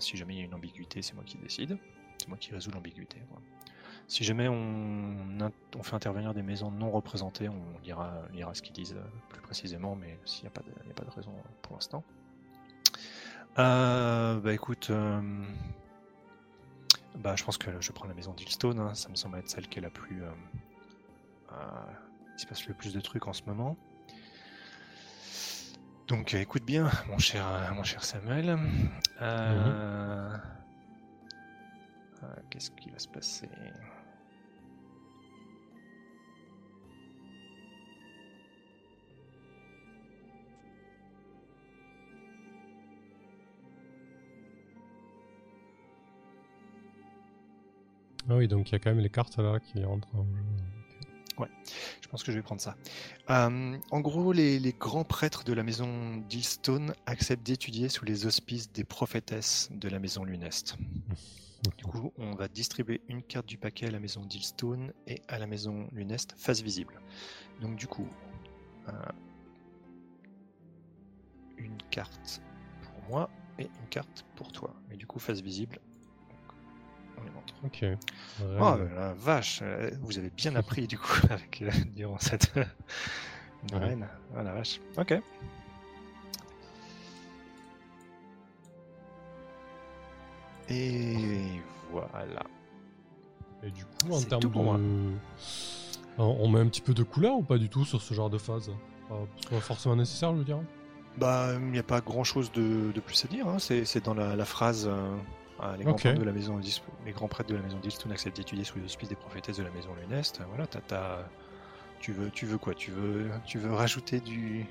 Si jamais il y a une ambiguïté, c'est moi qui décide. C'est moi qui résous l'ambiguïté. Si jamais on, fait intervenir des maisons non représentées, on lira, ce qu'ils disent plus précisément, mais s'il n'y a, pas de raison pour l'instant. Euh, bah écoute, euh, bah je pense que je prends la maison d'Hillstone, hein. ça me semble être celle qui est la plus... Euh, il se passe le plus de trucs en ce moment. Donc écoute bien, mon cher, mon cher Samuel. Mhm. Qu'est-ce qui va se passer? Ah oui, donc il y a quand même les cartes là qui rentrent en jeu. Ouais, je pense que je vais prendre ça. Euh, en gros, les, grands prêtres de la maison d'Hillstone acceptent d'étudier sous les auspices des prophétesses de la maison Luneste. Du coup, on va distribuer une carte du paquet à la maison d'Hillstone et à la maison Luneste face visible. Donc du coup, euh, une carte pour moi et une carte pour toi. Mais du coup, face visible, Ok. Oh la vache, euh, vous avez bien appris du coup avec euh, durant cette reine. Oh la vache. Ok. Et voilà. Et du coup, en termes de. On met un petit peu de couleur ou pas du tout sur ce genre de phase? Pas forcément nécessaire, je veux dire Bah, il n'y a pas grand chose de, plus à dire. Hein. C'est dans la, phrase. Euh, ah, les, grands prêtres de la maison, les grands prêtres de la maison d'Ilstone acceptent d'étudier sous les auspices des prophétesses de la maison Luneste. Voilà, tu veux, tu veux quoi? Tu veux, tu veux rajouter du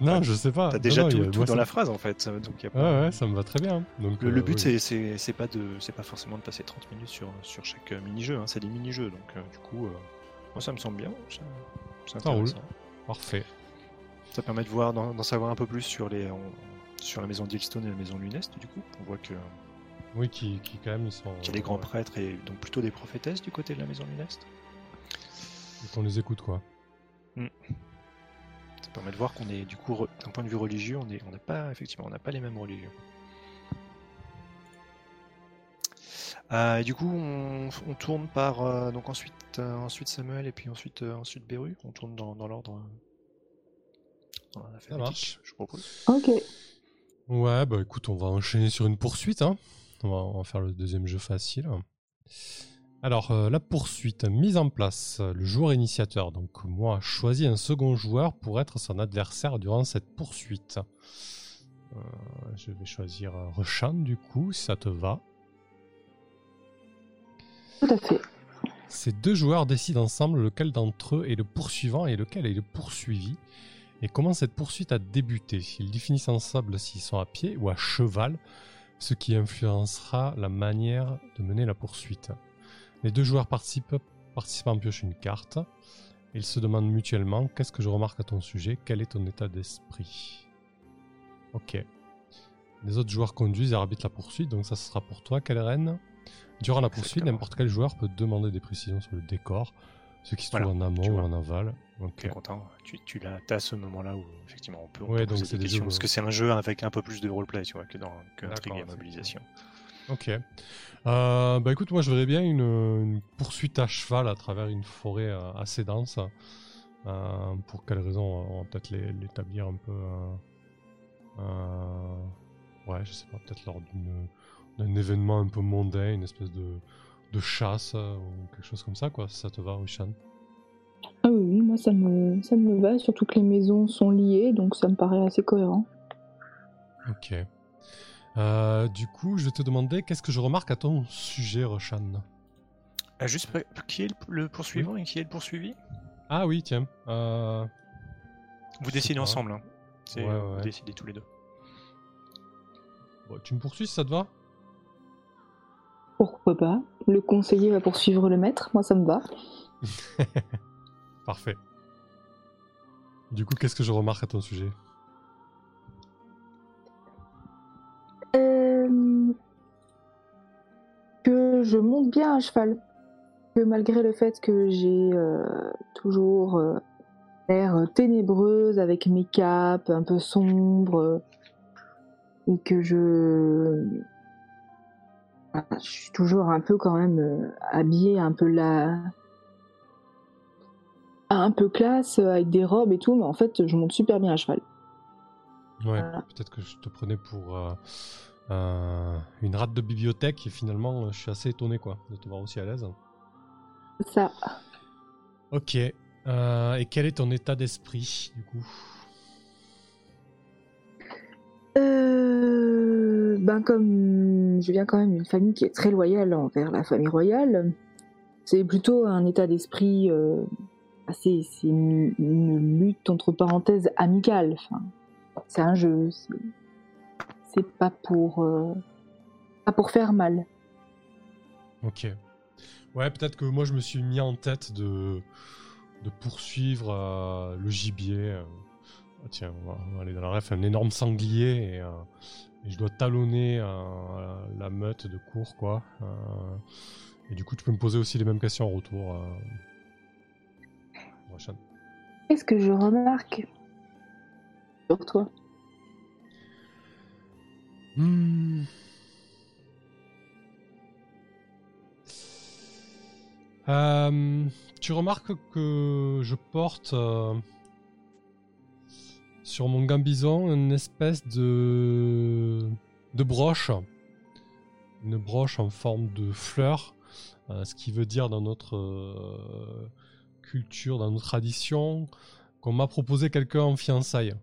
non, je sais pas. T'as déjà tout, dans la phrase en fait. Donc ouais, ça me va très bien. Donc, le, but euh, c'est pas de, c'est pas forcément de passer 30 minutes sur, sur chaque euh, mini-jeu. Hein. C'est des mini-jeux, donc euh, du coup, moi ça me semble bien. Ça, roule. Parfait. Ça permet de voir, d'en savoir un peu plus sur les, sur la maison d'Ilstone et la maison Luneste. Du coup, on voit que oui, qui, qui quand même ils sont. Qui a des grands prêtres et donc plutôt des prophétesses du côté de la maison Luneste. Et qu'on les écoute quoi. Hmm. Ça permet de voir qu'on est du coup d'un point de vue religieux, on est, on n'a pas effectivement, on n'a pas les mêmes religions. Euh, et du coup, on, tourne par euh, donc ensuite euh, ensuite Samuel et puis ensuite ensuite Beru. On tourne dans, dans l'ordre. Ça marche. Je propose. Ok. Ouais, bah écoute, on va enchaîner sur une poursuite. Hein. On va, faire le deuxième jeu facile. Alors, euh, la poursuite, mise en place. Le joueur initiateur, donc moi, choisis un second joueur pour être son adversaire durant cette poursuite. Euh, je vais choisir Rechan, du coup, si ça te va. Tout à fait. Ces deux joueurs décident ensemble lequel d'entre eux est le poursuivant et lequel est le poursuivi, et comment cette poursuite a débuté? Ils définissent ensemble s'ils sont à pied ou à cheval, ce qui influencera la manière de mener la poursuite. Les deux joueurs participent, participants piochent une carte. Ils se demandent mutuellement qu'est-ce que je remarque à ton sujet, quel est ton état d'esprit? Ok. Les autres joueurs conduisent et arbitrent la poursuite, donc ça sera pour toi, quelle reine Durant la poursuite, n'importe quel joueur peut demander des précisions sur le décor, ce qui se trouve en amont ou en aval. Ok. content. Tu, tu as, ce moment-là où effectivement on peut, ouais, donc c'est des, questions parce que c'est un jeu avec un peu plus de roleplay, tu vois, que dans que Intrigue et Mobilisation. Ok. Euh, bah écoute, moi je verrais bien une, poursuite à cheval à travers une forêt euh, assez dense. Euh, pour quelles raisons On va peut-être l'établir un peu. ouais, je sais pas, peut-être lors d'un événement un peu mondain, une espèce de, de chasse ou quelque chose comme ça, quoi. Si ça te va, Wishan Ah oui, moi ça me, ça me va, surtout que les maisons sont liées, donc ça me paraît assez cohérent. Ok. Euh, du coup, je vais te demander qu'est-ce que je remarque à ton sujet, Roshan? Euh, Juste, qui est le poursuivant et qui est le poursuivi? Ah oui, tiens. Euh, vous décidez ensemble. Hein. Vous décidez tous les deux. tu me poursuis, ça te va? Pourquoi pas Le conseiller va poursuivre le maître, moi ça me va. Parfait. Du coup, qu'est-ce que je remarque à ton sujet? Que je monte bien à cheval. Que malgré le fait que j'ai euh, toujours euh, l'air ténébreuse avec mes capes un peu sombres et que je je suis toujours un peu quand même euh, habillée un peu la un peu classe avec des robes et tout mais en fait je monte super bien à cheval. Ouais, peut-être que je te prenais pour euh, une rate de bibliothèque et finalement euh, je suis assez étonné quoi de te voir aussi à l'aise. Ça. Ok. Euh, et quel est ton état d'esprit du coup? Ben comme je viens quand même d'une famille qui est très loyale envers la famille royale, c'est plutôt un état d'esprit assez. C'est une, lutte entre parenthèses amicale. Enfin, c'est un jeu c'est pas pour euh, pas pour faire mal. Ok. Ouais, peut-être que moi je me suis mis en tête de de poursuivre euh, le gibier. Euh. Ah, tiens, on va, aller dans la ref, un énorme sanglier et, je dois talonner la meute de cours quoi. et du coup, tu peux me poser aussi les mêmes questions en retour. Qu'est-ce que je remarque sur toi? Hmm. Euh, tu remarques que je porte euh, sur mon gambison une espèce de, de broche. Une broche en forme de fleur. Euh, ce qui veut dire dans notre culture, dans notre tradition, qu'on m'a proposé quelqu'un en fiançailles.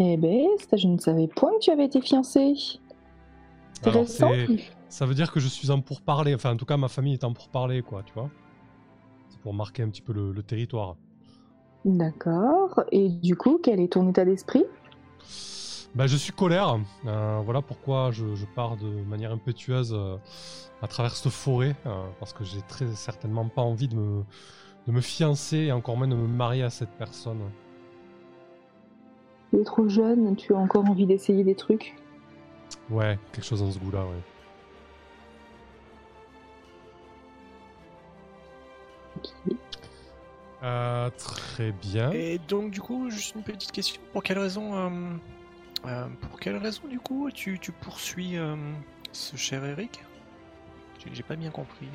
Eh ben, ça, je ne savais point que tu avais été fiancé. Ça veut dire que je suis en pourparler. Enfin, en tout cas, ma famille est en pourparler, quoi, tu vois. C'est pour marquer un petit peu le, territoire. D'accord. Et du coup, quel est ton état d'esprit? Bah, Je suis colère. Euh, voilà pourquoi je, pars de manière impétueuse euh, à travers cette forêt. Euh, parce que j'ai très certainement pas envie de me, de me fiancer et encore moins de me marier à cette personne. Tu es trop jeune, tu as encore envie d'essayer des trucs? Ouais, quelque chose dans ce goût-là, ouais. Euh, très bien. Et donc du coup, juste une petite question. Pour quelle raison, euh, euh, pour quelle raison du coup, tu, tu poursuis ce cher Eric? J'ai pas bien compris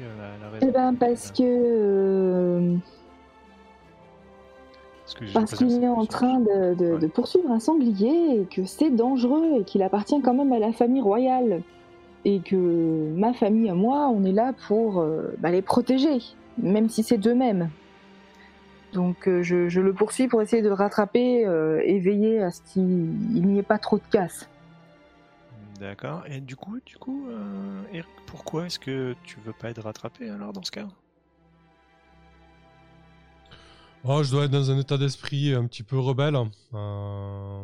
la, raison. Eh ben parce que parce qu'il est en train de, poursuivre un sanglier et que c'est dangereux et qu'il appartient quand même à la famille royale. Et que ma famille et moi, on est là pour euh, bah, les protéger, même si c'est d'eux-mêmes. Donc euh, je, le poursuis pour essayer de rattraper euh, et veiller à ce qu'il n'y ait pas trop de casse. D'accord. Et du coup, du coup, Eric, pourquoi est-ce que tu veux pas être rattrapé alors dans ce cas? Oh, je dois être dans un état d'esprit un petit peu rebelle. Euh,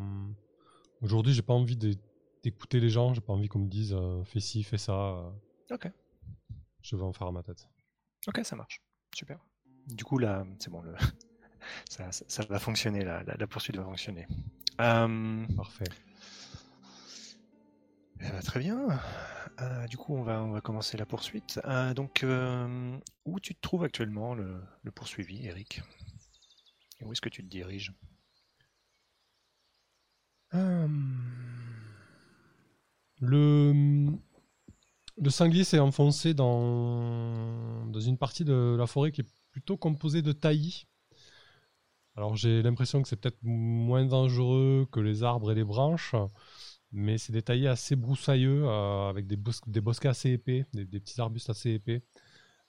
aujourd'hui, j'ai pas envie d'écouter les gens. J'ai pas envie qu'on me dise euh, fais ci, fais ça. Ok. Je vais en faire à ma tête. Ok, ça marche. Super. Du coup, là, c'est bon. Le... ça, va fonctionner. La, la, poursuite va fonctionner. Euh, Parfait. bah, très bien. Euh, du coup, on va, on va commencer la poursuite. Euh, donc, euh, où tu te trouves actuellement, le, le poursuivi, Eric? Et où est-ce que tu te diriges? Le, le sanglier s'est enfoncé dans, une partie de la forêt qui est plutôt composée de taillis. Alors j'ai l'impression que c'est peut-être moins dangereux que les arbres et les branches, mais c'est des taillis assez broussailleux, euh, avec des, bos- des bosquets assez épais, des, petits arbustes assez épais,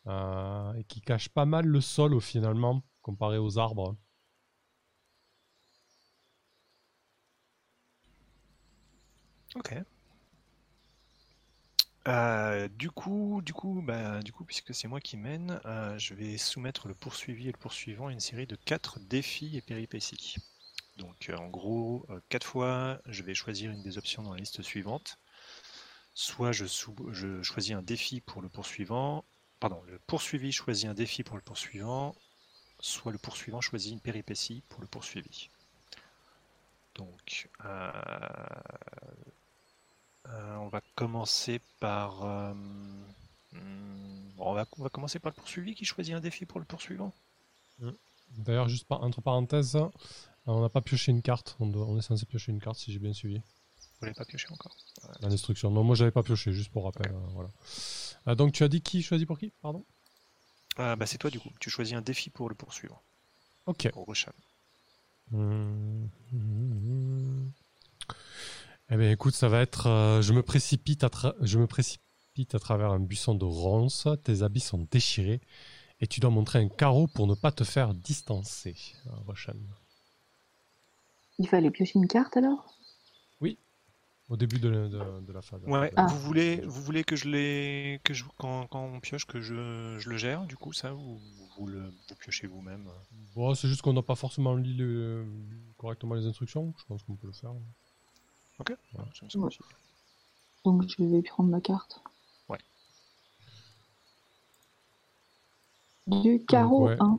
euh, et qui cachent pas mal le sol finalement, comparé aux arbres. Ok. Euh, du coup, du coup, bah, du coup, puisque c'est moi qui mène, euh, je vais soumettre le poursuivi et le poursuivant à une série de quatre défis et péripéties. Donc, euh, en gros, quatre fois, je vais choisir une des options dans la liste suivante. Soit je, sou- choisis un défi pour le poursuivant, pardon, le poursuivi choisit un défi pour le poursuivant, soit le poursuivant choisit une péripétie pour le poursuivi. Donc, euh, euh, on va commencer par. euh, hmm, bon, on, va, on va commencer par le poursuivi qui choisit un défi pour le poursuivant? D'ailleurs, juste par- entre parenthèses, euh, on n'a pas pioché une carte, on, doit- on est censé piocher une carte si j'ai bien suivi. Vous l'avez pas pioché encore? La destruction. Non, moi j'avais pas pioché, juste pour rappel. euh, voilà. Euh, donc tu as dit qui choisit pour qui? Pardon? Ah, bah, c'est toi du coup. Tu choisis un défi pour le poursuivant. Ok. Pour. Eh bien, écoute, ça va être. euh, je, me précipite à tra- je me précipite à travers un buisson de ronces. Tes habits sont déchirés et tu dois montrer un carreau pour ne pas te faire distancer. Roshan. Il fallait piocher une carte alors? Au début de, la- de- de la phase. Ouais, Ah. vous voulez, vous voulez que je les, que je, quand, quand on pioche, que je, je le gère, du coup, ça, ou vous le, vous piochez vous-même? Bon, c'est juste qu'on n'a pas forcément lu, le- lu correctement les instructions. Je pense qu'on peut le faire. Ok, Ouais. Ouais. Donc je vais prendre ma carte. Ouais. Du carreau ouais. 1.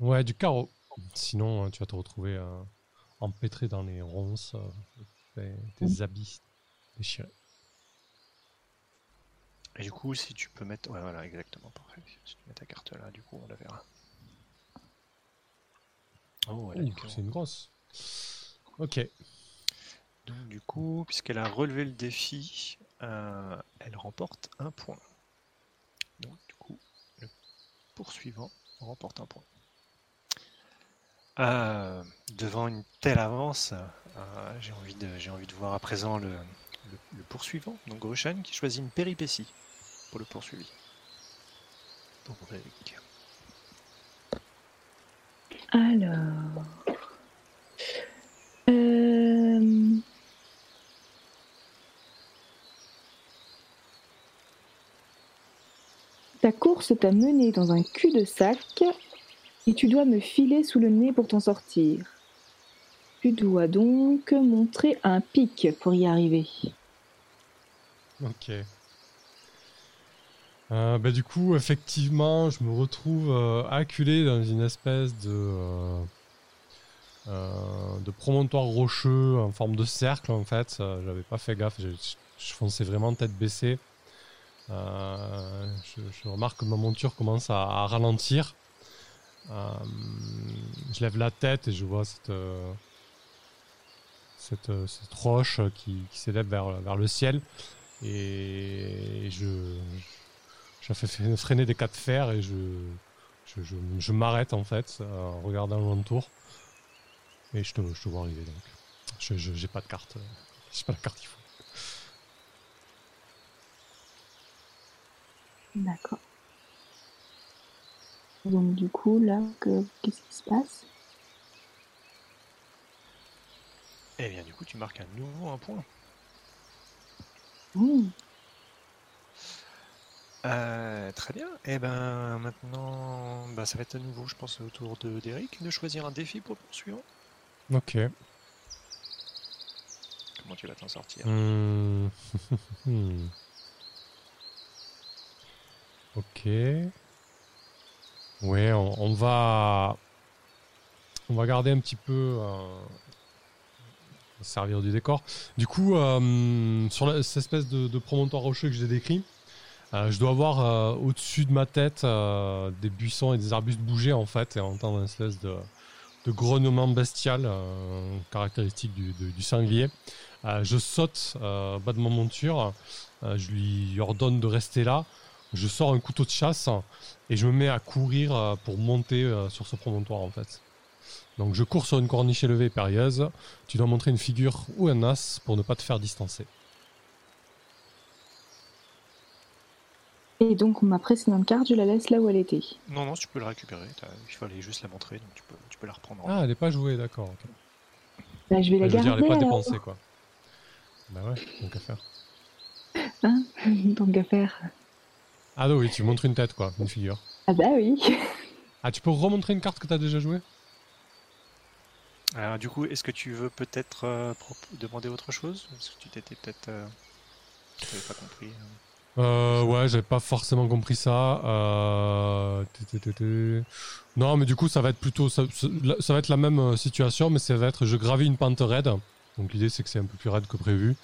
Ouais, du carreau. Sinon, euh, tu vas te retrouver euh, empêtré dans les ronces, euh, tes, tes habits déchirés. Et du coup, si tu peux mettre, ouais, voilà, exactement, parfait. Si tu mets ta carte là, du coup, on la verra. Oh, elle a Ouh, du carreau. c'est une grosse. Ok. Donc du coup, puisqu'elle a relevé le défi, euh, elle remporte un point. Donc du coup, le poursuivant remporte un point. Euh, devant une telle avance, euh, j'ai envie envie de voir à présent le, le, poursuivant, donc Roshan, qui choisit une péripétie pour le poursuivi. Pour. Alors. Ta course t'a mené dans un cul-de-sac et tu dois me filer sous le nez pour t'en sortir. Tu dois donc montrer un pic pour y arriver. Ok. Euh, bah, du coup, effectivement, je me retrouve euh, acculé dans une espèce de, euh, de promontoire rocheux en forme de cercle, en fait. J'avais pas fait gaffe, je fonçais vraiment tête baissée. Euh, je, remarque que ma monture commence à, ralentir. Euh, je lève la tête et je vois cette, euh, cette, roche qui, s'élève vers, vers le ciel. Et je, fais fre- freiner des cas de fer et je, je, je, m'arrête en fait en regardant l'entour. Et je te, je te vois arriver donc. Je j'ai pas de carte. J'ai pas la carte qu'il faut. D'accord. Donc du coup, là, que- qu'est-ce qui se passe? Et bien du coup, tu marques un nouveau un point. Hmm, Euh, très bien. Et ben maintenant, bah, ça va être à nouveau, je pense, au tour de d'Eric de choisir un défi pour le poursuivant. Ok. Comment tu vas t'en sortir? Hmm. Ok. Ouais, on, va on va garder un petit peu euh, servir du décor. Du coup, euh, sur cette espèce de, promontoire rocheux que j'ai décrit, euh, je dois voir euh, au-dessus de ma tête des buissons et des arbustes bouger en fait et entendre une espèce de, de bestial caractéristique du, sanglier. Je saute au bas de ma monture, je lui ordonne de rester là, je sors un couteau de chasse et je me mets à courir euh, pour monter euh, sur ce promontoire en fait. Donc je cours sur une corniche élevée et périlleuse. Tu dois montrer une figure ou un as pour ne pas te faire distancer. Et donc ma précédente carte, je la laisse là où elle était. Non, non, tu peux la récupérer. Il fallait juste la montrer, donc tu peux, tu peux la reprendre. en Ah, elle n'est pas jouée, d'accord. ok. Bah, je vais la Je veux dire, elle garder. n'est pas alors. dépensée quoi. Bah ouais, donc à faire. Hein? Donc à faire. Ah oui, tu montres une tête quoi, une figure. Ah bah oui. Ah, tu peux remontrer une carte que tu as déjà jouée? Alors, du coup, est-ce que tu veux peut-être euh, demander autre chose? Est-ce que tu t'étais peut-être. Euh... t'avais pas compris euh. Euh, ouais, j'avais pas forcément compris ça. Euh... Non, mais du coup, ça va être plutôt, ça, va être la même situation, mais ça va être, je gravis une pente raide. Donc l'idée, c'est que c'est un peu plus raide que prévu.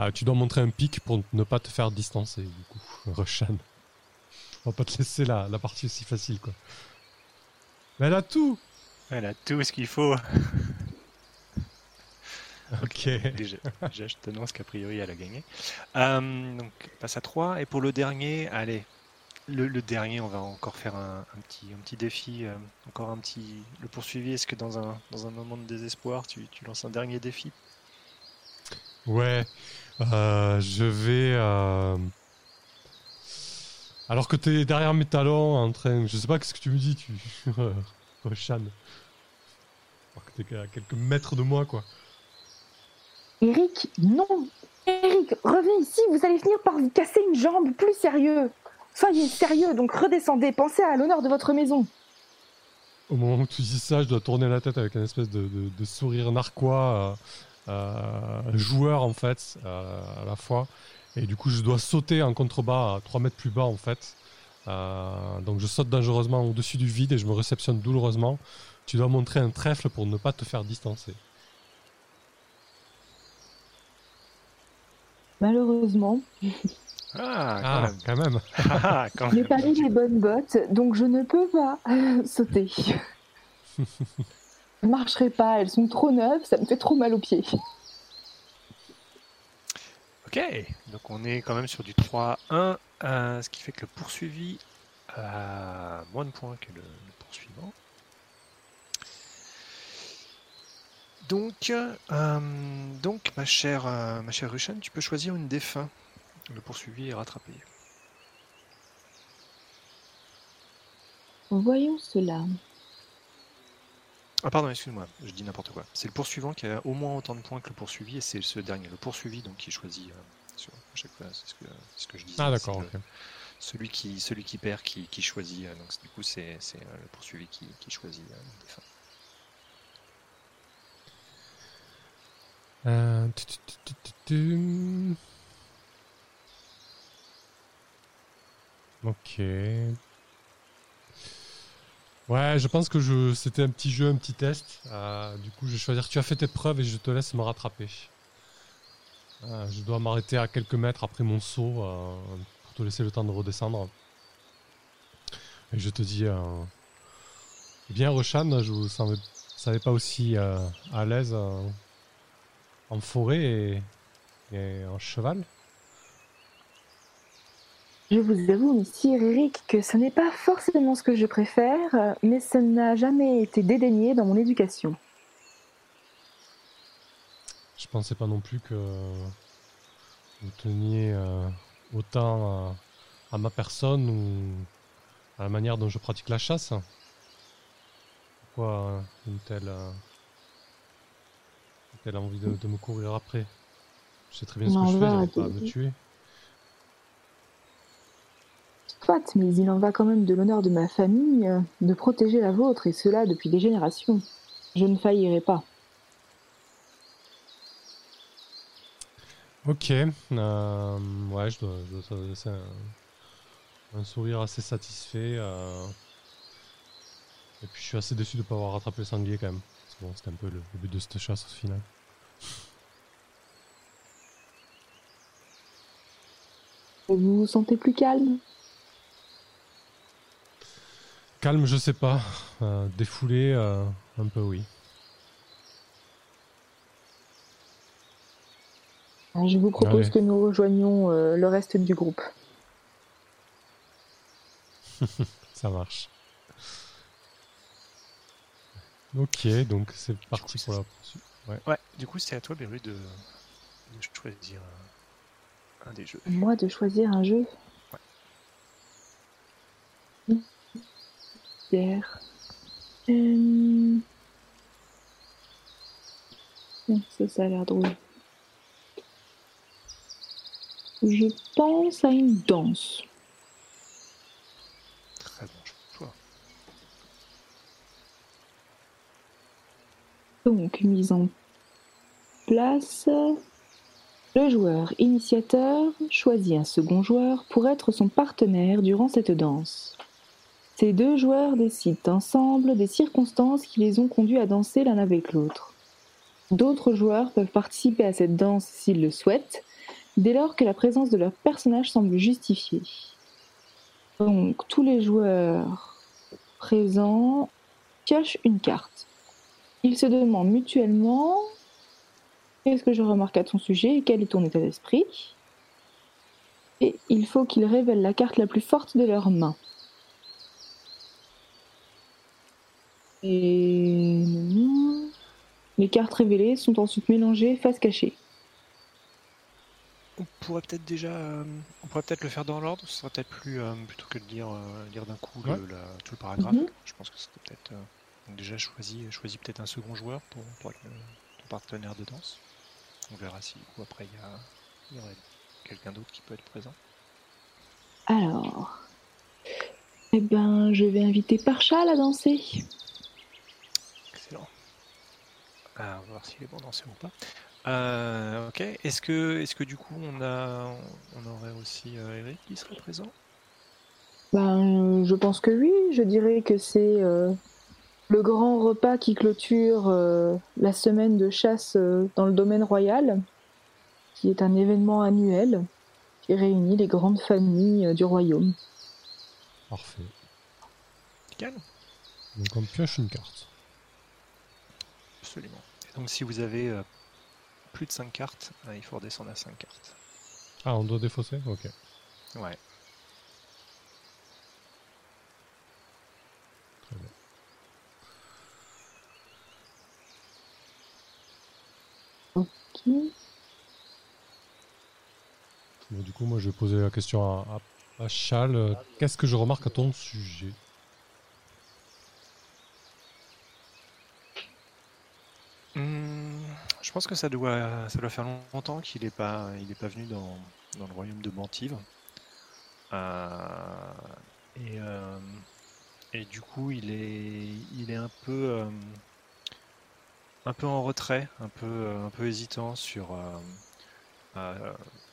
Euh, tu dois montrer un pic pour ne pas te faire distancer, du coup, Roshan. On va pas te laisser la, la partie aussi facile, quoi. Mais elle a tout. Elle a tout ce qu'il faut. Ok. déjà, déjà, je t'annonce qu'a priori, elle a gagné. Euh, donc, passe à 3. Et pour le dernier, allez. Le, le dernier, on va encore faire un, un petit, un petit défi. euh, encore un petit. Le poursuivi, est-ce que dans un, dans un moment de désespoir, tu, tu lances un dernier défi? Ouais, euh, je vais. Alors que t'es derrière mes talons en train. Je sais pas qu'est-ce que tu me dis, tu. Roshan. Alors que t'es à quelques mètres de moi, quoi. Eric, non. Eric, revenez ici, vous allez finir par vous casser une jambe, plus sérieux. Soyez sérieux, donc redescendez, pensez à l'honneur de votre maison. Au moment où tu dis ça, je dois tourner la tête avec un espèce de, de- de sourire narquois, euh, euh, joueur en fait, euh, à la fois. Et du coup, je dois sauter en contrebas à 3 mètres plus bas en fait. Euh, donc je saute dangereusement au-dessus du vide et je me réceptionne douloureusement. Tu dois montrer un trèfle pour ne pas te faire distancer. Malheureusement, Ah, quand Ah, même. quand même. Ah, n'ai même. pas mis les bonnes bottes, donc je ne peux pas sauter. Je ne marcherai pas, elles sont trop neuves, ça me fait trop mal aux pieds. Ok, donc on est quand même sur du 3-1, euh, ce qui fait que le poursuivi a moins de points que le, poursuivant. Donc, euh, donc ma chère, euh, ma chère tu peux choisir une des fins. Le poursuivi est rattrapé. Voyons cela. Ah pardon, excuse-moi, je dis n'importe quoi. C'est le poursuivant qui a au moins autant de points que le poursuivi et c'est ce dernier, le poursuivi, donc qui choisit euh, sur, à chaque fois, c'est ce que, c'est ce que je disais. Ah d'accord, le-. Celui qui, celui qui perd, qui, qui choisit. euh, Donc du coup, c'est c'est, euh, le poursuivi qui, qui choisit les fins. Euh, tu, tu, tu, tu, tu, tu. Ok. Ouais, je pense que c'était un petit jeu, un petit test. Euh, du coup, je vais choisir. Tu as fait tes preuves et je te laisse me rattraper. Euh, je dois m'arrêter à quelques mètres après mon saut euh, pour te laisser le temps de redescendre. Et je te dis, eh bien, Roshan, je vous savais, pas aussi à l'aise. en forêt et en cheval Je vous avoue, monsieur Eric, que ce n'est pas forcément ce que je préfère, mais ça n'a jamais été dédaigné dans mon éducation. Je pensais pas non plus que vous teniez euh, autant à, ma personne ou à la manière dont je pratique la chasse. Pourquoi une telle, euh, une telle envie de, de me courir après? Je sais très bien ce Non, que je fais, pas à me tuer. Mais il en va quand même de l'honneur de ma famille, euh, de protéger la vôtre, et cela depuis des générations. Je ne faillirai pas. Ok. Euh, ouais, je dois, un, sourire assez satisfait. Euh, et puis je suis assez déçu de ne pas avoir rattrapé le sanglier quand même. C'est bon, c'était un peu le, le, but de cette chasse au final. Vous vous sentez plus calme? Calme, je sais pas. Euh, défoulé, euh, un peu oui. Je vous propose Allez. que nous rejoignions euh, le reste du groupe. Ça marche. Ok, donc c'est parti coup, pour la poursuite. Ouais. Ouais, du coup, c'est à toi, Beru, de, de choisir un des jeux. Moi de choisir un jeu? Euh... Ça, ça a l'air drôle. Je pense à une danse. Très bon choix. Donc, mise en place. Le joueur initiateur choisit un second joueur pour être son partenaire durant cette danse. Ces deux joueurs décident ensemble des circonstances qui les ont conduits à danser l'un avec l'autre. D'autres joueurs peuvent participer à cette danse s'ils le souhaitent, dès lors que la présence de leur personnage semble justifiée. Donc, tous les joueurs présents piochent une carte. Ils se demandent mutuellement qu'est-ce que je remarque à ton sujet et quel est ton état d'esprit? Et il faut qu'ils révèlent la carte la plus forte de leurs mains. Et les cartes révélées sont ensuite mélangées face cachée. On pourrait peut-être déjà, euh, on pourrait peut-être le faire dans l'ordre. Ce serait peut-être plus euh, plutôt que de lire, euh, lire d'un coup le- Ouais. la- tout le paragraphe. Mhm. Je pense que c'était peut-être euh, donc déjà choisi, choisi peut-être un second joueur pour, pour être le- ton partenaire de danse. On verra si du coup après il y, a, il y aurait quelqu'un d'autre qui peut être présent. Alors, eh ben, je vais inviter Parchal à danser. Ah, on va voir s'il est bon danseur ou pas. Euh, ok. Est-ce que, est-ce que du coup on a, on aurait aussi euh, Eric qui serait présent? Ben, je pense que oui. Je dirais que c'est euh, le grand repas qui clôture euh, la semaine de chasse euh, dans le domaine royal, qui est un événement annuel qui réunit les grandes familles euh, du royaume. Parfait. Nickel. Donc on pioche une carte. Absolument. Et donc si vous avez euh, plus de 5 cartes, euh, il faut redescendre à 5 cartes. Ah, on doit défausser Ok. Ouais. Très bien. Qui Bon, du coup, moi, je vais poser la question à, à, à Chal. Qu'est-ce que je remarque à ton sujet? Je pense que ça doit, ça doit faire longtemps qu'il n'est pas, il est pas venu dans, dans le royaume de Mantive. Euh, et, euh, et du coup, il est, il est un peu, euh, un peu en retrait, un peu, euh, un peu hésitant sur,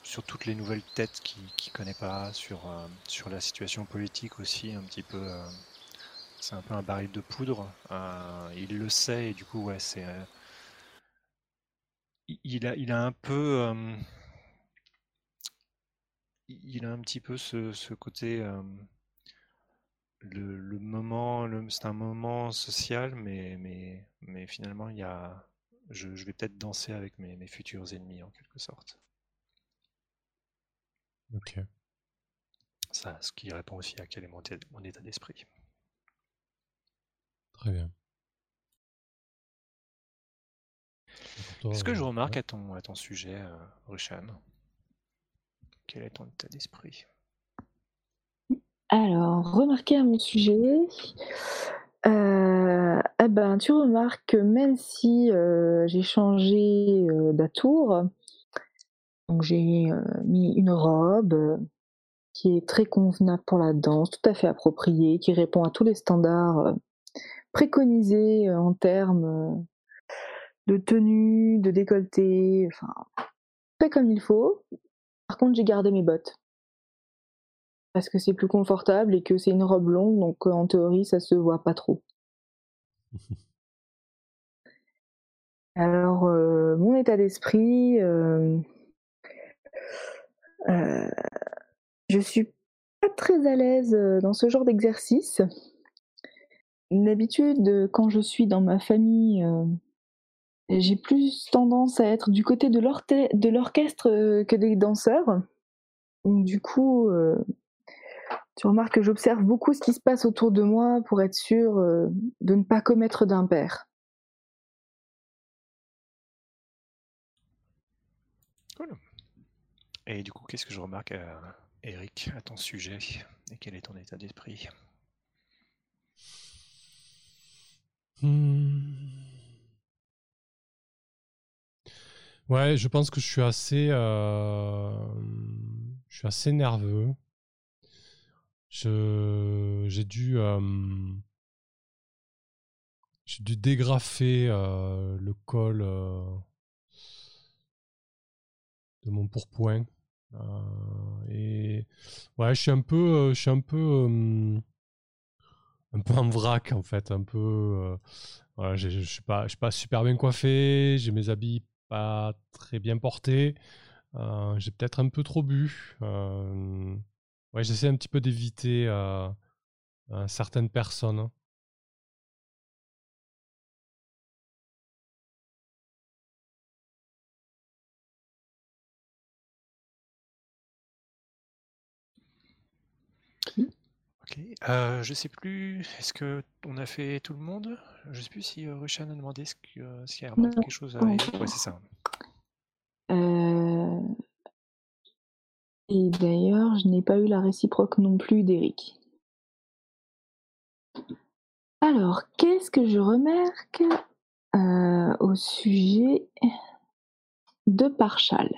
sur toutes les nouvelles têtes qu'il ne connaît pas, sur, sur la situation politique aussi, un petit peu. c'est un peu un baril de poudre. il le sait et du coup, ouais, c'est. Il- a, il a un peu, euh, il a un petit peu ce, ce côté, euh, le, le moment, c'est un moment social, mais, mais, mais finalement, il y a, je, je vais peut-être danser avec mes, mes futurs ennemis en quelque sorte. Ok. Ça, ce qui répond aussi à quel est mon état d'esprit. Très bien. Qu'est-ce que je euh, remarque ouais. à ton, à ton sujet, euh, Rushan? Quel est ton état d'esprit? Alors, remarquez à mon sujet. Euh, eh ben, tu remarques que même si euh, j'ai changé euh, d'atour, donc j'ai euh, mis une robe euh, qui est très convenable pour la danse, tout à fait appropriée, qui répond à tous les standards euh, préconisés euh, en termes euh, de tenue, de décolleté, enfin, fait comme il faut. Par contre, j'ai gardé mes bottes parce que c'est plus confortable et que c'est une robe longue, donc euh, en théorie ça se voit pas trop. Alors euh, mon état d'esprit, euh, euh, Je suis pas très à l'aise dans ce genre d'exercice. D'habitude, quand je suis dans ma famille, j'ai plus tendance à être du côté de l'orchestre euh, que des danseurs. du coup, tu remarques que j'observe beaucoup ce qui se passe autour de moi pour être sûr de ne pas commettre d'impair. Cool. Et du coup, qu'est-ce que je remarque, Eric, à ton sujet? Et quel est ton état d'esprit? Hmm. Ouais, je pense que je suis assez, euh, je suis assez nerveux. Je, j'ai dû, euh, j'ai dû dégrafer euh, le col de mon pourpoint. et ouais, je suis un peu, je suis un peu, un peu en vrac en fait, un peu. je suis pas, je suis pas super bien coiffé. J'ai mes habits pas très bien porté. Euh, j'ai peut-être un peu trop bu. Euh, ouais, j'essaie un petit peu d'éviter euh, certaines personnes. Ok, euh, je sais plus, est-ce que on a fait tout le monde? Je sais plus si euh, Rushan a demandé ce euh, s'il y a quelque chose à Ouais, c'est ça. Euh, et d'ailleurs, je n'ai pas eu la réciproque non plus d'Eric. Alors, qu'est-ce que je remarque au sujet de Parchal?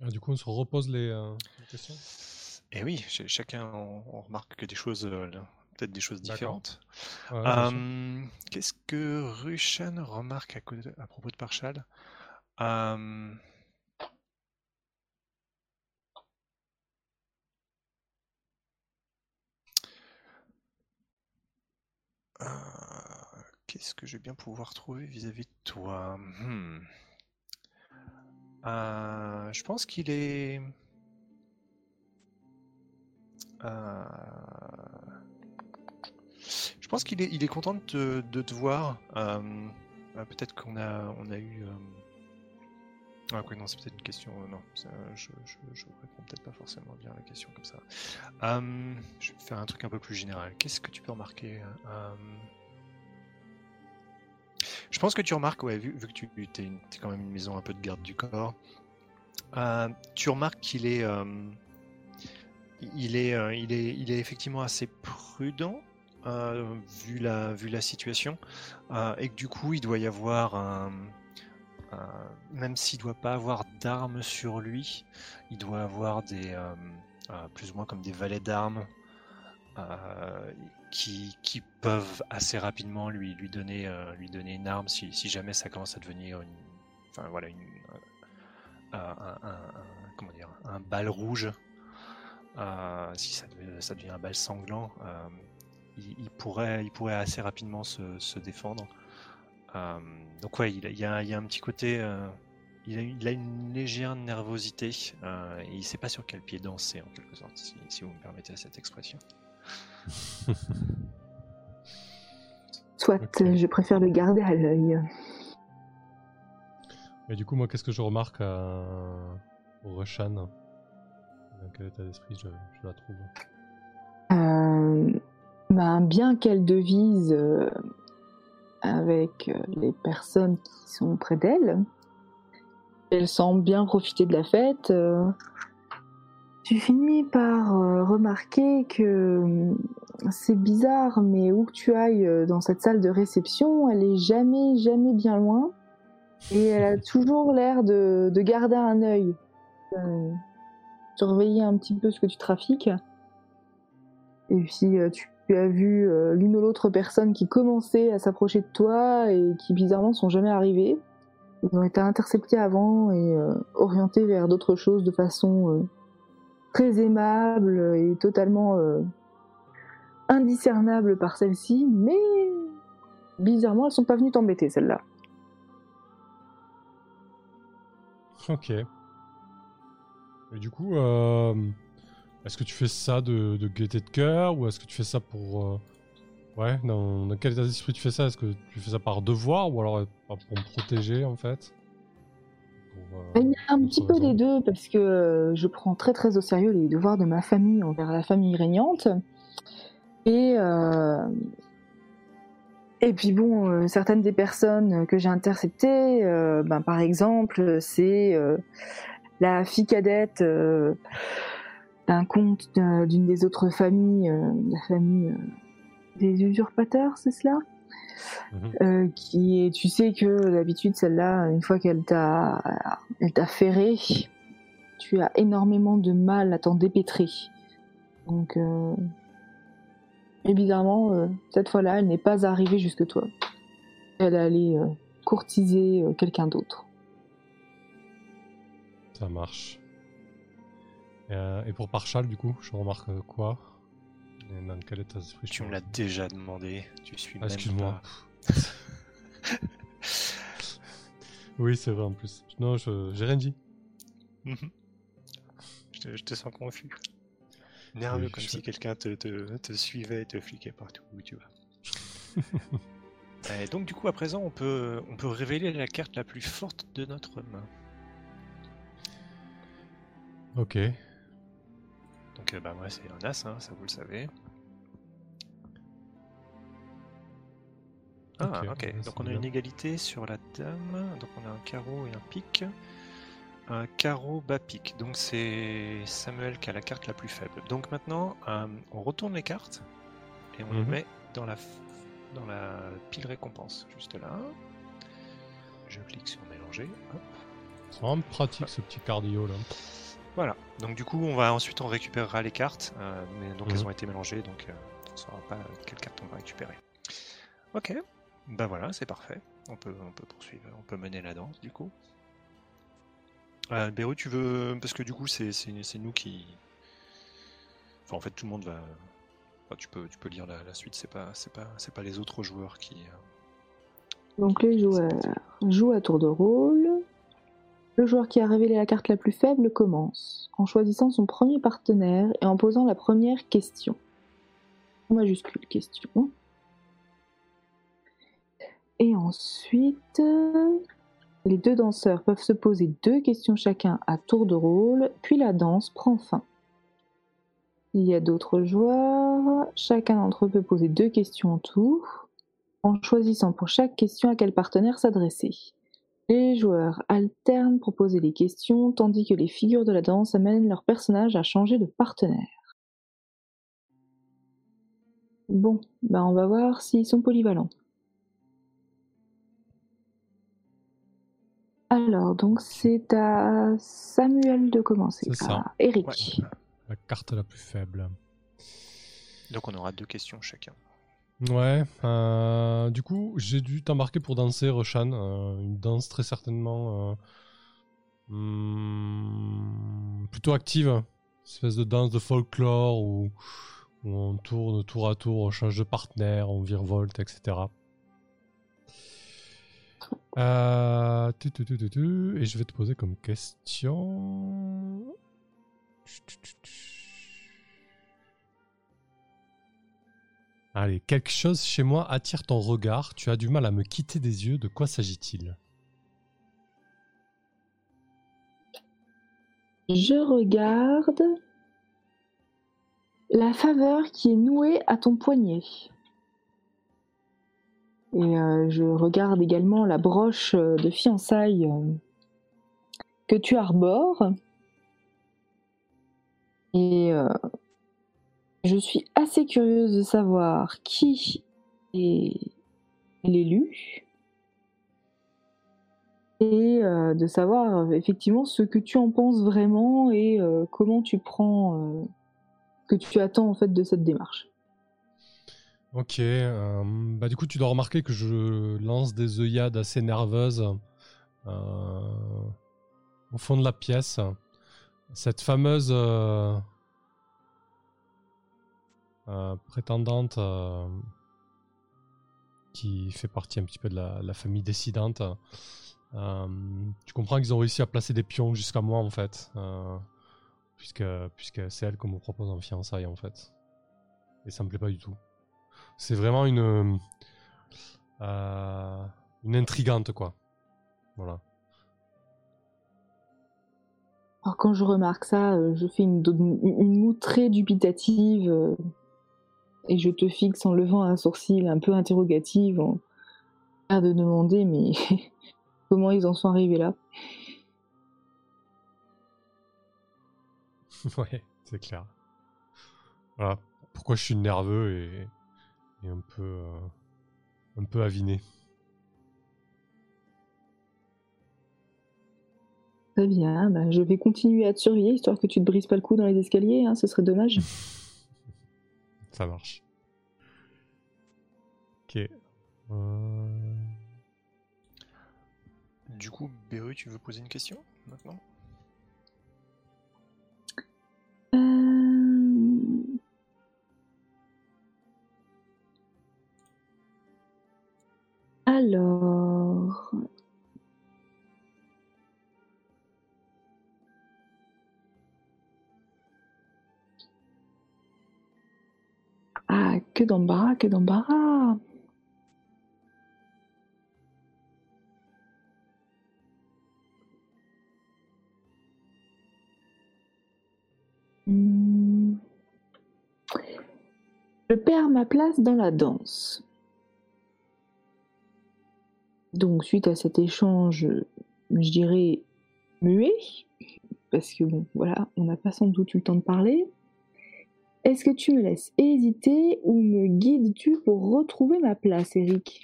Ah, du coup, on se repose les, euh, questions? Et eh oui, chacun on, remarque que des choses, euh, peut-être des choses différentes. Qu'est-ce que Rushan remarque à, propos de Parchal euh, Qu'est-ce que je vais bien pouvoir trouver vis-à-vis de toi? Hmm. Euh, je pense qu'il est. Euh, je pense qu'il est, il est content de te, voir. Euh, peut-être qu'on a, on a eu. Ah, quoi, non, c'est peut-être une question. non, je, je, réponds peut-être pas forcément bien à la question comme ça. je vais faire un truc un peu plus général. Qu'est-ce que tu peux remarquer je pense que tu remarques, ouais, vu, que tu es, quand même une maison un peu de garde du corps, euh, tu remarques qu'il est, euh, il est, euh, il est, il est effectivement assez prudent vu la, vu la situation, et que du coup, il doit y avoir même s'il doit pas avoir d'armes sur lui, il doit avoir des, plus ou moins comme des valets d'armes qui, qui, peuvent assez rapidement lui, lui, donner, euh, lui donner une arme si, jamais ça commence à devenir une, enfin, voilà, une, un, un, comment dire, un bal rouge. Euh, si ça, ça, devient un bal sanglant, euh, il, pourrait, il pourrait assez rapidement se, se défendre. donc ouais, il, y a, il y a un petit côté il a, il a, une légère nervosité euh, et il ne sait pas sur quel pied danser en quelque sorte, si, si vous me permettez cette expression. Soit, je préfère le garder à l'œil. Mais du coup, moi, qu'est-ce que je remarque à... au Rushan Dans quel état d'esprit je, la trouve euh, ben, Bien qu'elle devise euh, avec euh, les personnes qui sont près d'elle, elle semble bien profiter de la fête. Tu finis par euh, remarquer que euh, c'est bizarre, mais où que tu ailles dans cette salle de réception, elle est jamais, jamais bien loin. Et elle a toujours l'air de, garder un œil. Surveiller un petit peu ce que tu trafiques. Et puis tu as vu l'une ou l'autre personne qui commençait à s'approcher de toi et qui bizarrement sont jamais arrivées. Ils ont été interceptés avant et orientés vers d'autres choses de façon très aimable et totalement euh, indiscernable par celle-ci, mais bizarrement, elles sont pas venues t'embêter, celles-là. Ok. Et du coup, euh, est-ce que tu fais ça de, de gaieté de cœur ou est-ce que tu fais ça pour. euh, Ouais, dans, dans quel état d'esprit tu fais ça? Est-ce que tu fais ça par devoir ou alors euh, pour me protéger en fait? Pour, euh, a un petit peu les deux parce que je prends très très au sérieux les devoirs de ma famille envers la famille régnante. Et, et puis bon, euh, certaines des personnes que j'ai interceptées, euh, ben, par exemple, c'est euh, la fille cadette euh, d'un comte d'un- d'une des autres familles, euh, la famille euh, des usurpateurs, c'est cela? Mhm. euh, qui est, tu sais que d'habitude celle-là, une fois qu'elle t'a, elle t'a ferré, tu as énormément de mal à t'en dépêtrer. Donc, euh, et bizarrement, euh, cette fois-là, elle n'est pas arrivée jusque toi. Elle allait courtiser quelqu'un d'autre. Ça marche. Et, euh, et pour Parchal, du coup, je remarque euh, quoi? Et Dans quel état d'esprit je Tu me l'as déjà demandé. Tu suis Ah, excuse-moi. oui, c'est vrai en plus. Non, je- j'ai rien dit. Mhm. je, te, je te sens confus. Nerveux, Oui, comme je- si quelqu'un te, te, te suivait et te fliquait partout où tu vas. Et donc du coup, à présent, on peut, on peut révéler la carte la plus forte de notre main. Ok. Donc euh, bah moi c'est un as, hein, ça vous le savez. Ah Ok, donc on a bien. une égalité sur la dame, donc on a un carreau et un pic. Un carreau bas pic, donc c'est Samuel qui a la carte la plus faible. Donc maintenant, euh, on retourne les cartes et on les Mhm. met dans la, dans la pile récompense, juste là. Je clique sur mélanger, hop. C'est vraiment pratique ce petit cardio là. Voilà, donc du coup on va ensuite on récupérera les cartes, euh, mais donc elles Mhm. ont été mélangées, donc euh, on ne saura pas quelle carte on va récupérer. Ok, bah voilà, c'est parfait. On peut, on peut poursuivre, on peut mener la danse du coup. Euh, Béru, tu veux. Parce que du coup c'est c'est- c'est nous qui. Enfin en fait tout le monde va. enfin, tu, peux, tu peux lire la, la suite, c'est pas, c'est pas, c'est pas les autres joueurs qui. euh, Donc les joueurs jouent à tour de rôle. Le joueur qui a révélé la carte la plus faible commence en choisissant son premier partenaire et en posant la première question. En majuscule question. Et ensuite, les deux danseurs peuvent se poser deux questions chacun à tour de rôle, puis la danse prend fin. Il y a d'autres joueurs, chacun d'entre eux peut poser deux questions en tout, en choisissant pour chaque question à quel partenaire s'adresser. Les joueurs alternent pour poser les questions, tandis que les figures de la danse amènent leurs personnages à changer de partenaire. Bon, ben on va voir s'ils sont polyvalents. Alors, donc c'est à Samuel de commencer. C'est ça. À Eric. Ouais. La carte la plus faible. Donc on aura deux questions chacun. Ouais, euh, du coup, j'ai dû t'embarquer pour danser, Roshan. euh, une danse très certainement euh, hmm, plutôt active. Une espèce de danse de folklore où, on tourne tour à tour, on change de partenaire, on virevolte, etc. Et je vais te poser comme question. Allez, quelque chose chez moi attire ton regard. Tu as du mal à me quitter des yeux. De quoi s'agit-il? Je regarde la faveur qui est nouée à ton poignet. Et euh, je regarde également la broche euh, de fiançailles euh, que tu arbores. Et je suis assez curieuse de savoir qui est l'élu. Et euh, de savoir euh, effectivement ce que tu en penses vraiment et euh, comment tu prends que tu attends en fait de cette démarche. Ok. bah du coup, tu dois remarquer que je lance des œillades assez nerveuses au fond de la pièce. Cette fameuse euh, prétendante euh, qui fait partie un petit peu de la, famille décidente Euh, tu comprends qu'ils ont réussi à placer des pions jusqu'à moi en fait, puisque, puisque c'est elle qu'on me propose en fiançailles en fait. Et ça me plaît pas du tout. C'est vraiment une, une intrigante quoi. Voilà. Alors quand je remarque ça, je fais une, une moue très dubitative et je te fixe en levant un sourcil un peu interrogatif, en l'air de demander mais comment ils en sont arrivés là? ouais, c'est clair. Voilà, pourquoi je suis nerveux et, un peu euh, un peu aviné. Très bien, bah, je vais continuer à te surveiller histoire que tu te brises pas le cou dans les escaliers, hein, ce serait dommage. Ça marche. Ok. Euh. Du coup, Beru, tu veux poser une question maintenant? Euh. Alors, que d'embarras, que d'embarras. Hmm. Je perds ma place dans la danse. Donc, suite à cet échange, je dirais muet, parce que bon, voilà, on n'a pas sans doute eu le temps de parler. Est-ce que tu me laisses hésiter ou me guides-tu pour retrouver ma place, Eric?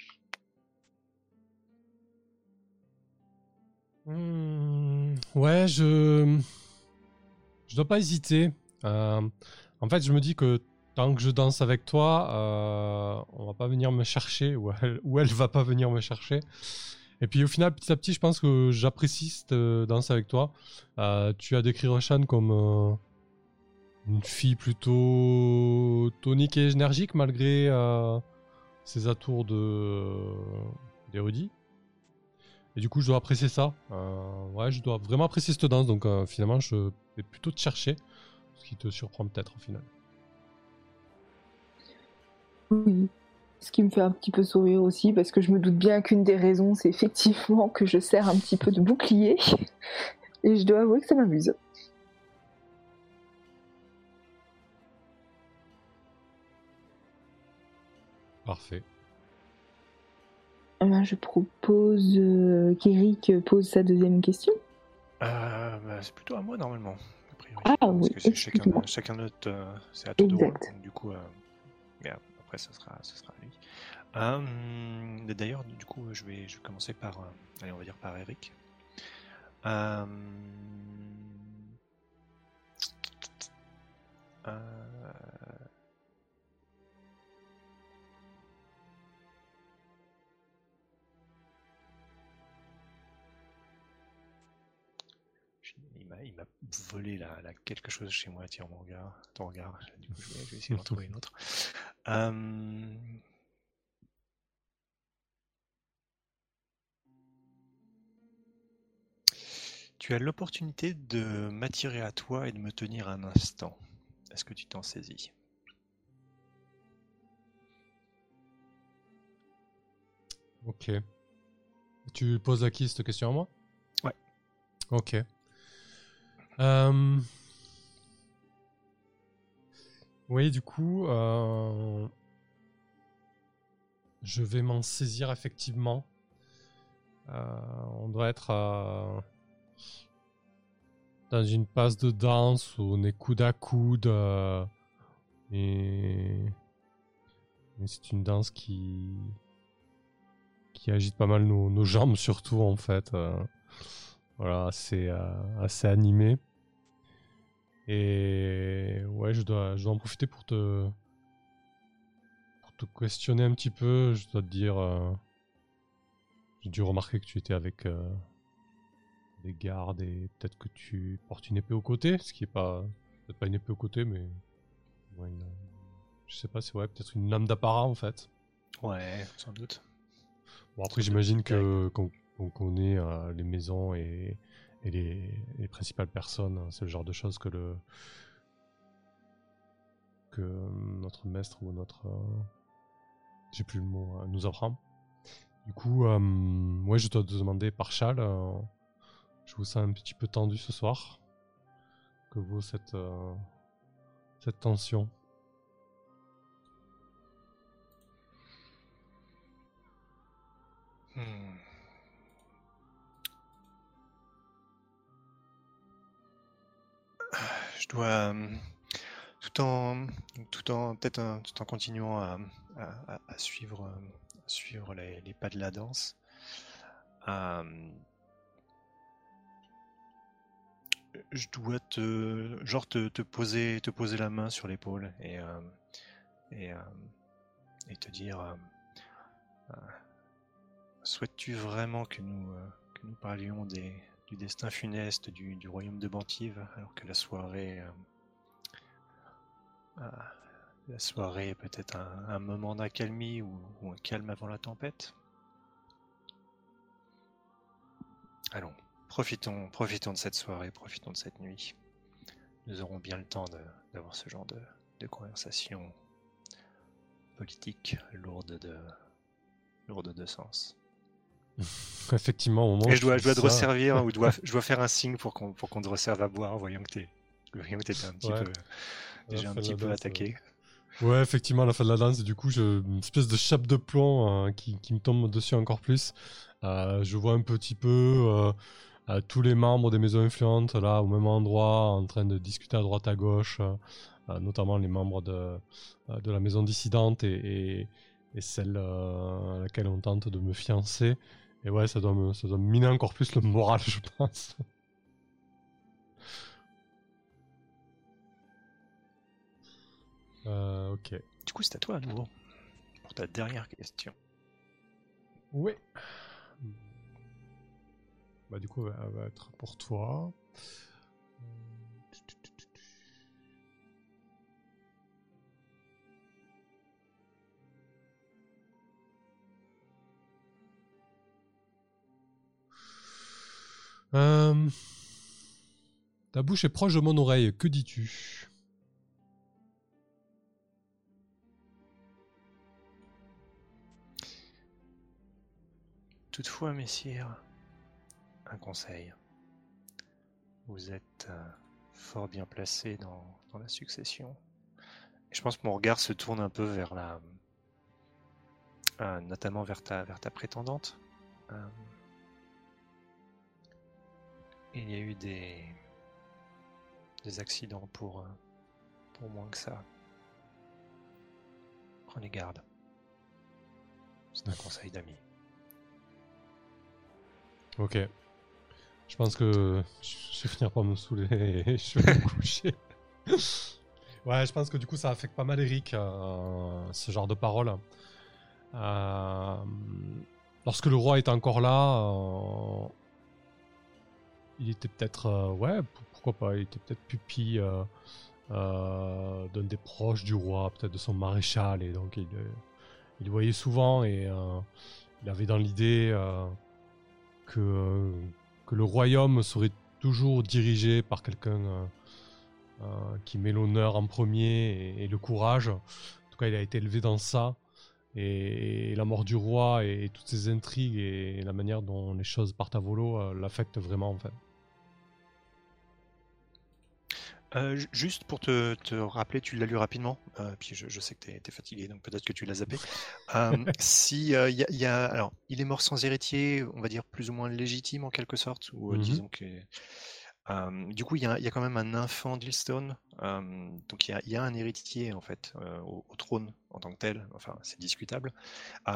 Hmm, Ouais, je. Je dois pas hésiter. Euh, en fait, je me dis que tant que je danse avec toi, euh, on va pas venir me chercher ou elle, va pas venir me chercher. Et puis au final, petit à petit, je pense que j'apprécie cette euh, danse avec toi. tu as décrit Roshan comme une fille plutôt tonique et énergique malgré euh, ses atours de d'érudit. Et du coup, je dois apprécier ça. Euh, ouais, je dois vraiment apprécier cette danse. Donc euh, finalement, je vais plutôt te chercher, ce qui te surprend peut-être au final. Oui, ce qui me fait un petit peu sourire aussi, parce que je me doute bien qu'une des raisons, c'est effectivement que je sers un petit peu de bouclier. Et je dois avouer que ça m'amuse. Parfait. Eh ben, je propose euh, qu'Eric pose sa deuxième question. Euh, bah, c'est plutôt à moi normalement. A priori. Ah oui. Parce que chacun, chacun notre, euh, c'est à tour de rôle. du coup, après ce sera, ce sera à lui. D'ailleurs, du coup, je vais, je vais commencer par, allez, on va dire par Eric. Euh... il m'a volé la, quelque chose chez moi. Tiens, mon regard, ton regard. Du coup, je vais, essayer d'en trouver une autre. Euh, tu as l'opportunité de m'attirer à toi et de me tenir un instant. Est-ce que tu t'en saisis? Ok. Tu poses à qui cette question à moi? Ouais. Ok. Euh, oui, du coup, euh, je vais m'en saisir effectivement. Euh, on doit être dans une passe de danse où on est coude à coude. et, c'est une danse qui qui agite pas mal nos, jambes surtout en fait. voilà, c'est assez animé. Et ouais, je dois, je dois en profiter pour te, pour te questionner un petit peu. Je dois te dire, euh, j'ai dû remarquer que tu étais avec euh, des gardes et peut-être que tu portes une épée au côté, ce qui est pas, peut-être pas une épée au côté, mais ouais, je sais pas, c'est ouais, peut-être une lame d'apparat en fait. Ouais, sans doute. Bon après j'imagine que on connaît les maisons et, les, principales personnes. C'est le genre de choses que le que notre maître ou notre j'ai plus le mot nous apprend. Du coup, ouais, je dois te demander par Chal, je vous sens un petit peu tendu ce soir. Que vaut cette cette tension Hmm. Je dois, euh, tout en, tout en, peut-être tout en continuant à, suivre, suivre les, pas de la danse, euh, je dois te, genre te, poser, te poser la main sur l'épaule et, euh, et, te dire Souhaites-tu vraiment que nous, euh, que nous parlions des, du destin funeste du, royaume de Bantive alors que la soirée, euh, euh, la soirée est peut-être un, moment d'accalmie ou, un calme avant la tempête Allons, profitons, profitons de cette soirée, profitons de cette nuit. Nous aurons bien le temps d'avoir ce genre de, de conversation politique lourde de, lourde de sens. Effectivement, au moment Et je dois, je dois te resservir ou dois, je dois faire un signe pour qu'on pour qu'on te resserve à boire, voyant que t'es voyant que un petit peu déjà un petit peu attaqué. Ouais. effectivement, à la fin de la danse, du coup, je, une espèce de chape de plomb euh, qui, qui, me tombe dessus encore plus. Euh, je vois un petit peu euh, tous les membres des maisons influentes là au même endroit, en train de discuter à droite à gauche, notamment les membres de, de la maison dissidente et, et, et celle à laquelle on tente de me fiancer. Et ouais, ça doit, me, ça doit miner encore plus le moral, je pense. Euh, ok. Du coup, c'est à toi à nouveau. Pour ta dernière question. Oui. Bah, du coup, elle va être pour toi. Euh... Ta bouche est proche de mon oreille, que dis-tu? Toutefois, messire, un conseil. Vous êtes euh, fort bien placé dans, la succession. Je pense que mon regard se tourne un peu vers la. Euh, notamment vers ta, vers ta prétendante. Il y a eu des, accidents pour, euh, pour moins que ça. Prenez garde. C'est un conseil d'ami. Ok. Je pense que je vais finir par me saouler et je vais me coucher. ouais, je pense que du coup ça affecte pas mal Eric, euh, ce genre de paroles. Euh, lorsque le roi est encore là, il était peut-être, euh, ouais, pourquoi pas, il était peut-être pupille euh, euh, d'un des proches du roi, peut-être de son maréchal, et donc il, il voyait souvent et il avait dans l'idée que, que le royaume serait toujours dirigé par quelqu'un qui met l'honneur en premier et, le courage. En tout cas, il a été élevé dans ça. Et, la mort du roi et, toutes ces intrigues et, la manière dont les choses partent à volo l'affectent vraiment en fait. Euh, juste pour te, te, rappeler, tu l'as lu rapidement, euh, puis je, je, sais que tu es, fatigué, donc peut-être que tu l'as zappé. Euh, si y a, y a, alors, il est mort sans héritier, on va dire plus ou moins légitime en quelque sorte, ou mmh disons que. du coup, il y, a, y a quand même un enfant d'Hillstone, donc il y, a, un héritier en fait au, au, trône en tant que tel. Enfin, c'est discutable.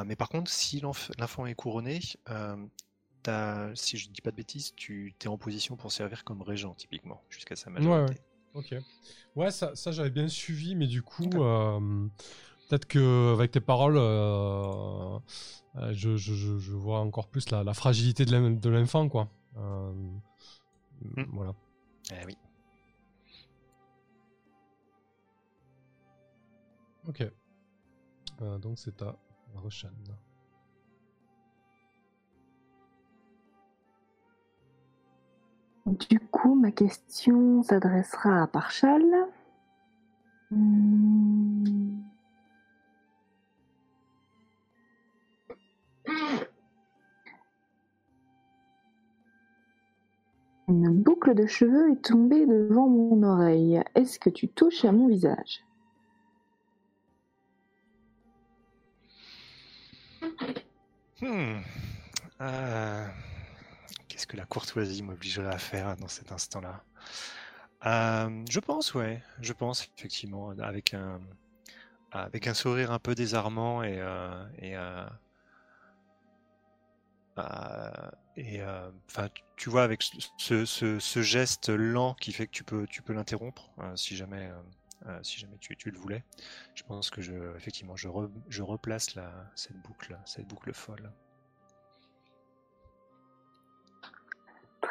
mais par contre, si l'enfant est couronné, si je dis pas de bêtises, tu es en position pour servir comme régent typiquement jusqu'à sa majorité. Ouais, ouais. Ok. Ouais, ça, ça j'avais bien suivi, mais du coup, euh, peut-être que avec tes paroles, euh, euh, je, je, je, vois encore plus la, la fragilité de l'enfant, quoi. Hmm. Voilà. Eh oui. Ok. donc c'est à Roshan. Du coup, ma question s'adressera à Parchal. Hmm. Une boucle de cheveux est tombée devant mon oreille. Est-ce que tu touches à mon visage? Hmm. Euh, Qu'est-ce que la courtoisie m'obligerait à faire dans cet instant-là Euh, Je pense, ouais. Je pense effectivement avec un avec un sourire un peu désarmant et euh, et euh, enfin tu- vois avec ce, ce, geste lent qui fait que tu peux tu peux l'interrompre si jamais si jamais tu, le voulais. Je pense que je effectivement je je replace la cette boucle cette boucle folle.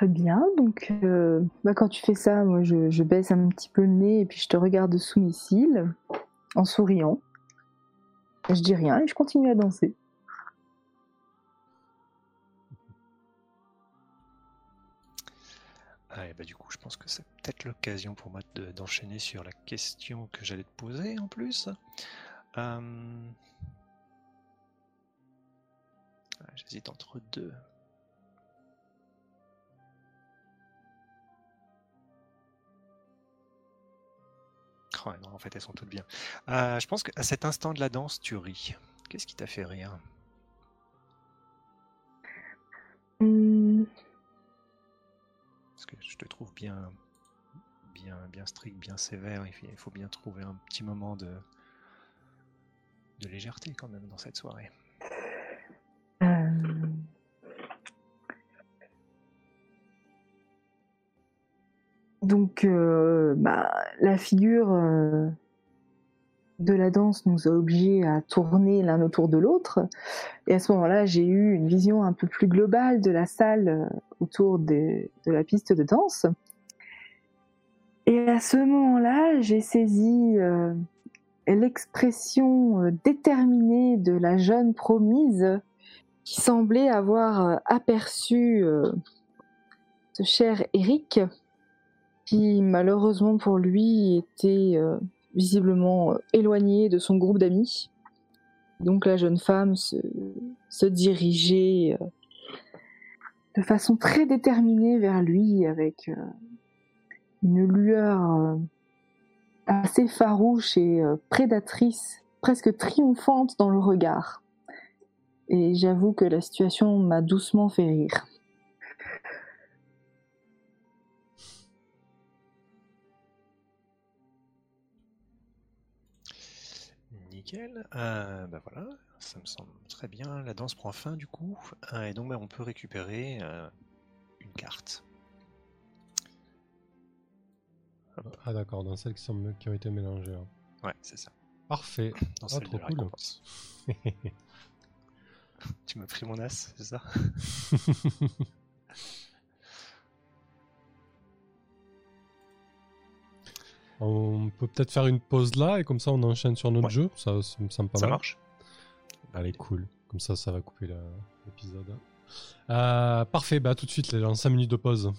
Bien. Donc, euh, bah, quand tu fais ça, moi, je, baisse un petit peu le nez et puis je te regarde sous mes cils en souriant. Je dis rien et je continue à danser. Ah, et bah, du coup, je pense que c'est peut-être l'occasion pour moi de- d'enchaîner sur la question que j'allais te poser en plus. Euh, ah, J'hésite entre deux. Oh, non, en fait, elles sont toutes bien. Euh, je pense qu'à cet instant de la danse, tu ris. Qu'est-ce qui t'a fait rire? Hmm, Parce que je te trouve bien, bien, bien strict, bien sévère. Il faut- il faut bien trouver un petit moment de, de légèreté quand même dans cette soirée. Euh, bah, la figure euh, de la danse nous a obligés à tourner l'un autour de l'autre. Et à ce moment-là, j'ai eu une vision un peu plus globale de la salle euh, autour de la piste de danse. Et à ce moment-là, j'ai saisi euh, l'expression déterminée de la jeune promise qui semblait avoir aperçu ce cher Eric, qui malheureusement pour lui était euh, visiblement euh, éloigné de son groupe d'amis. Donc la jeune femme se, dirigeait euh, de façon très déterminée vers lui avec une lueur assez farouche et prédatrice, presque triomphante dans le regard. Et j'avoue que la situation m'a doucement fait rire. Nickel. Euh, bah voilà, ça me semble très bien. La danse prend fin du coup. Euh, et donc bah, on peut récupérer euh, une carte. Ah d'accord, dans celles qui, sont, qui ont été mélangées. hein. Ouais, c'est ça. Parfait. Dans Ah, celle trop de la cool. récompense. Tu m'as pris mon as, c'est ça? on peut peut-être faire une pause là et comme ça on enchaîne sur notre Ouais. jeu. Ça, ça me semble pas Ça mal. marche Allez, cool. Comme ça, ça va couper l'épisode. Euh, parfait, bah tout de suite, les gens, 5 minutes de pause.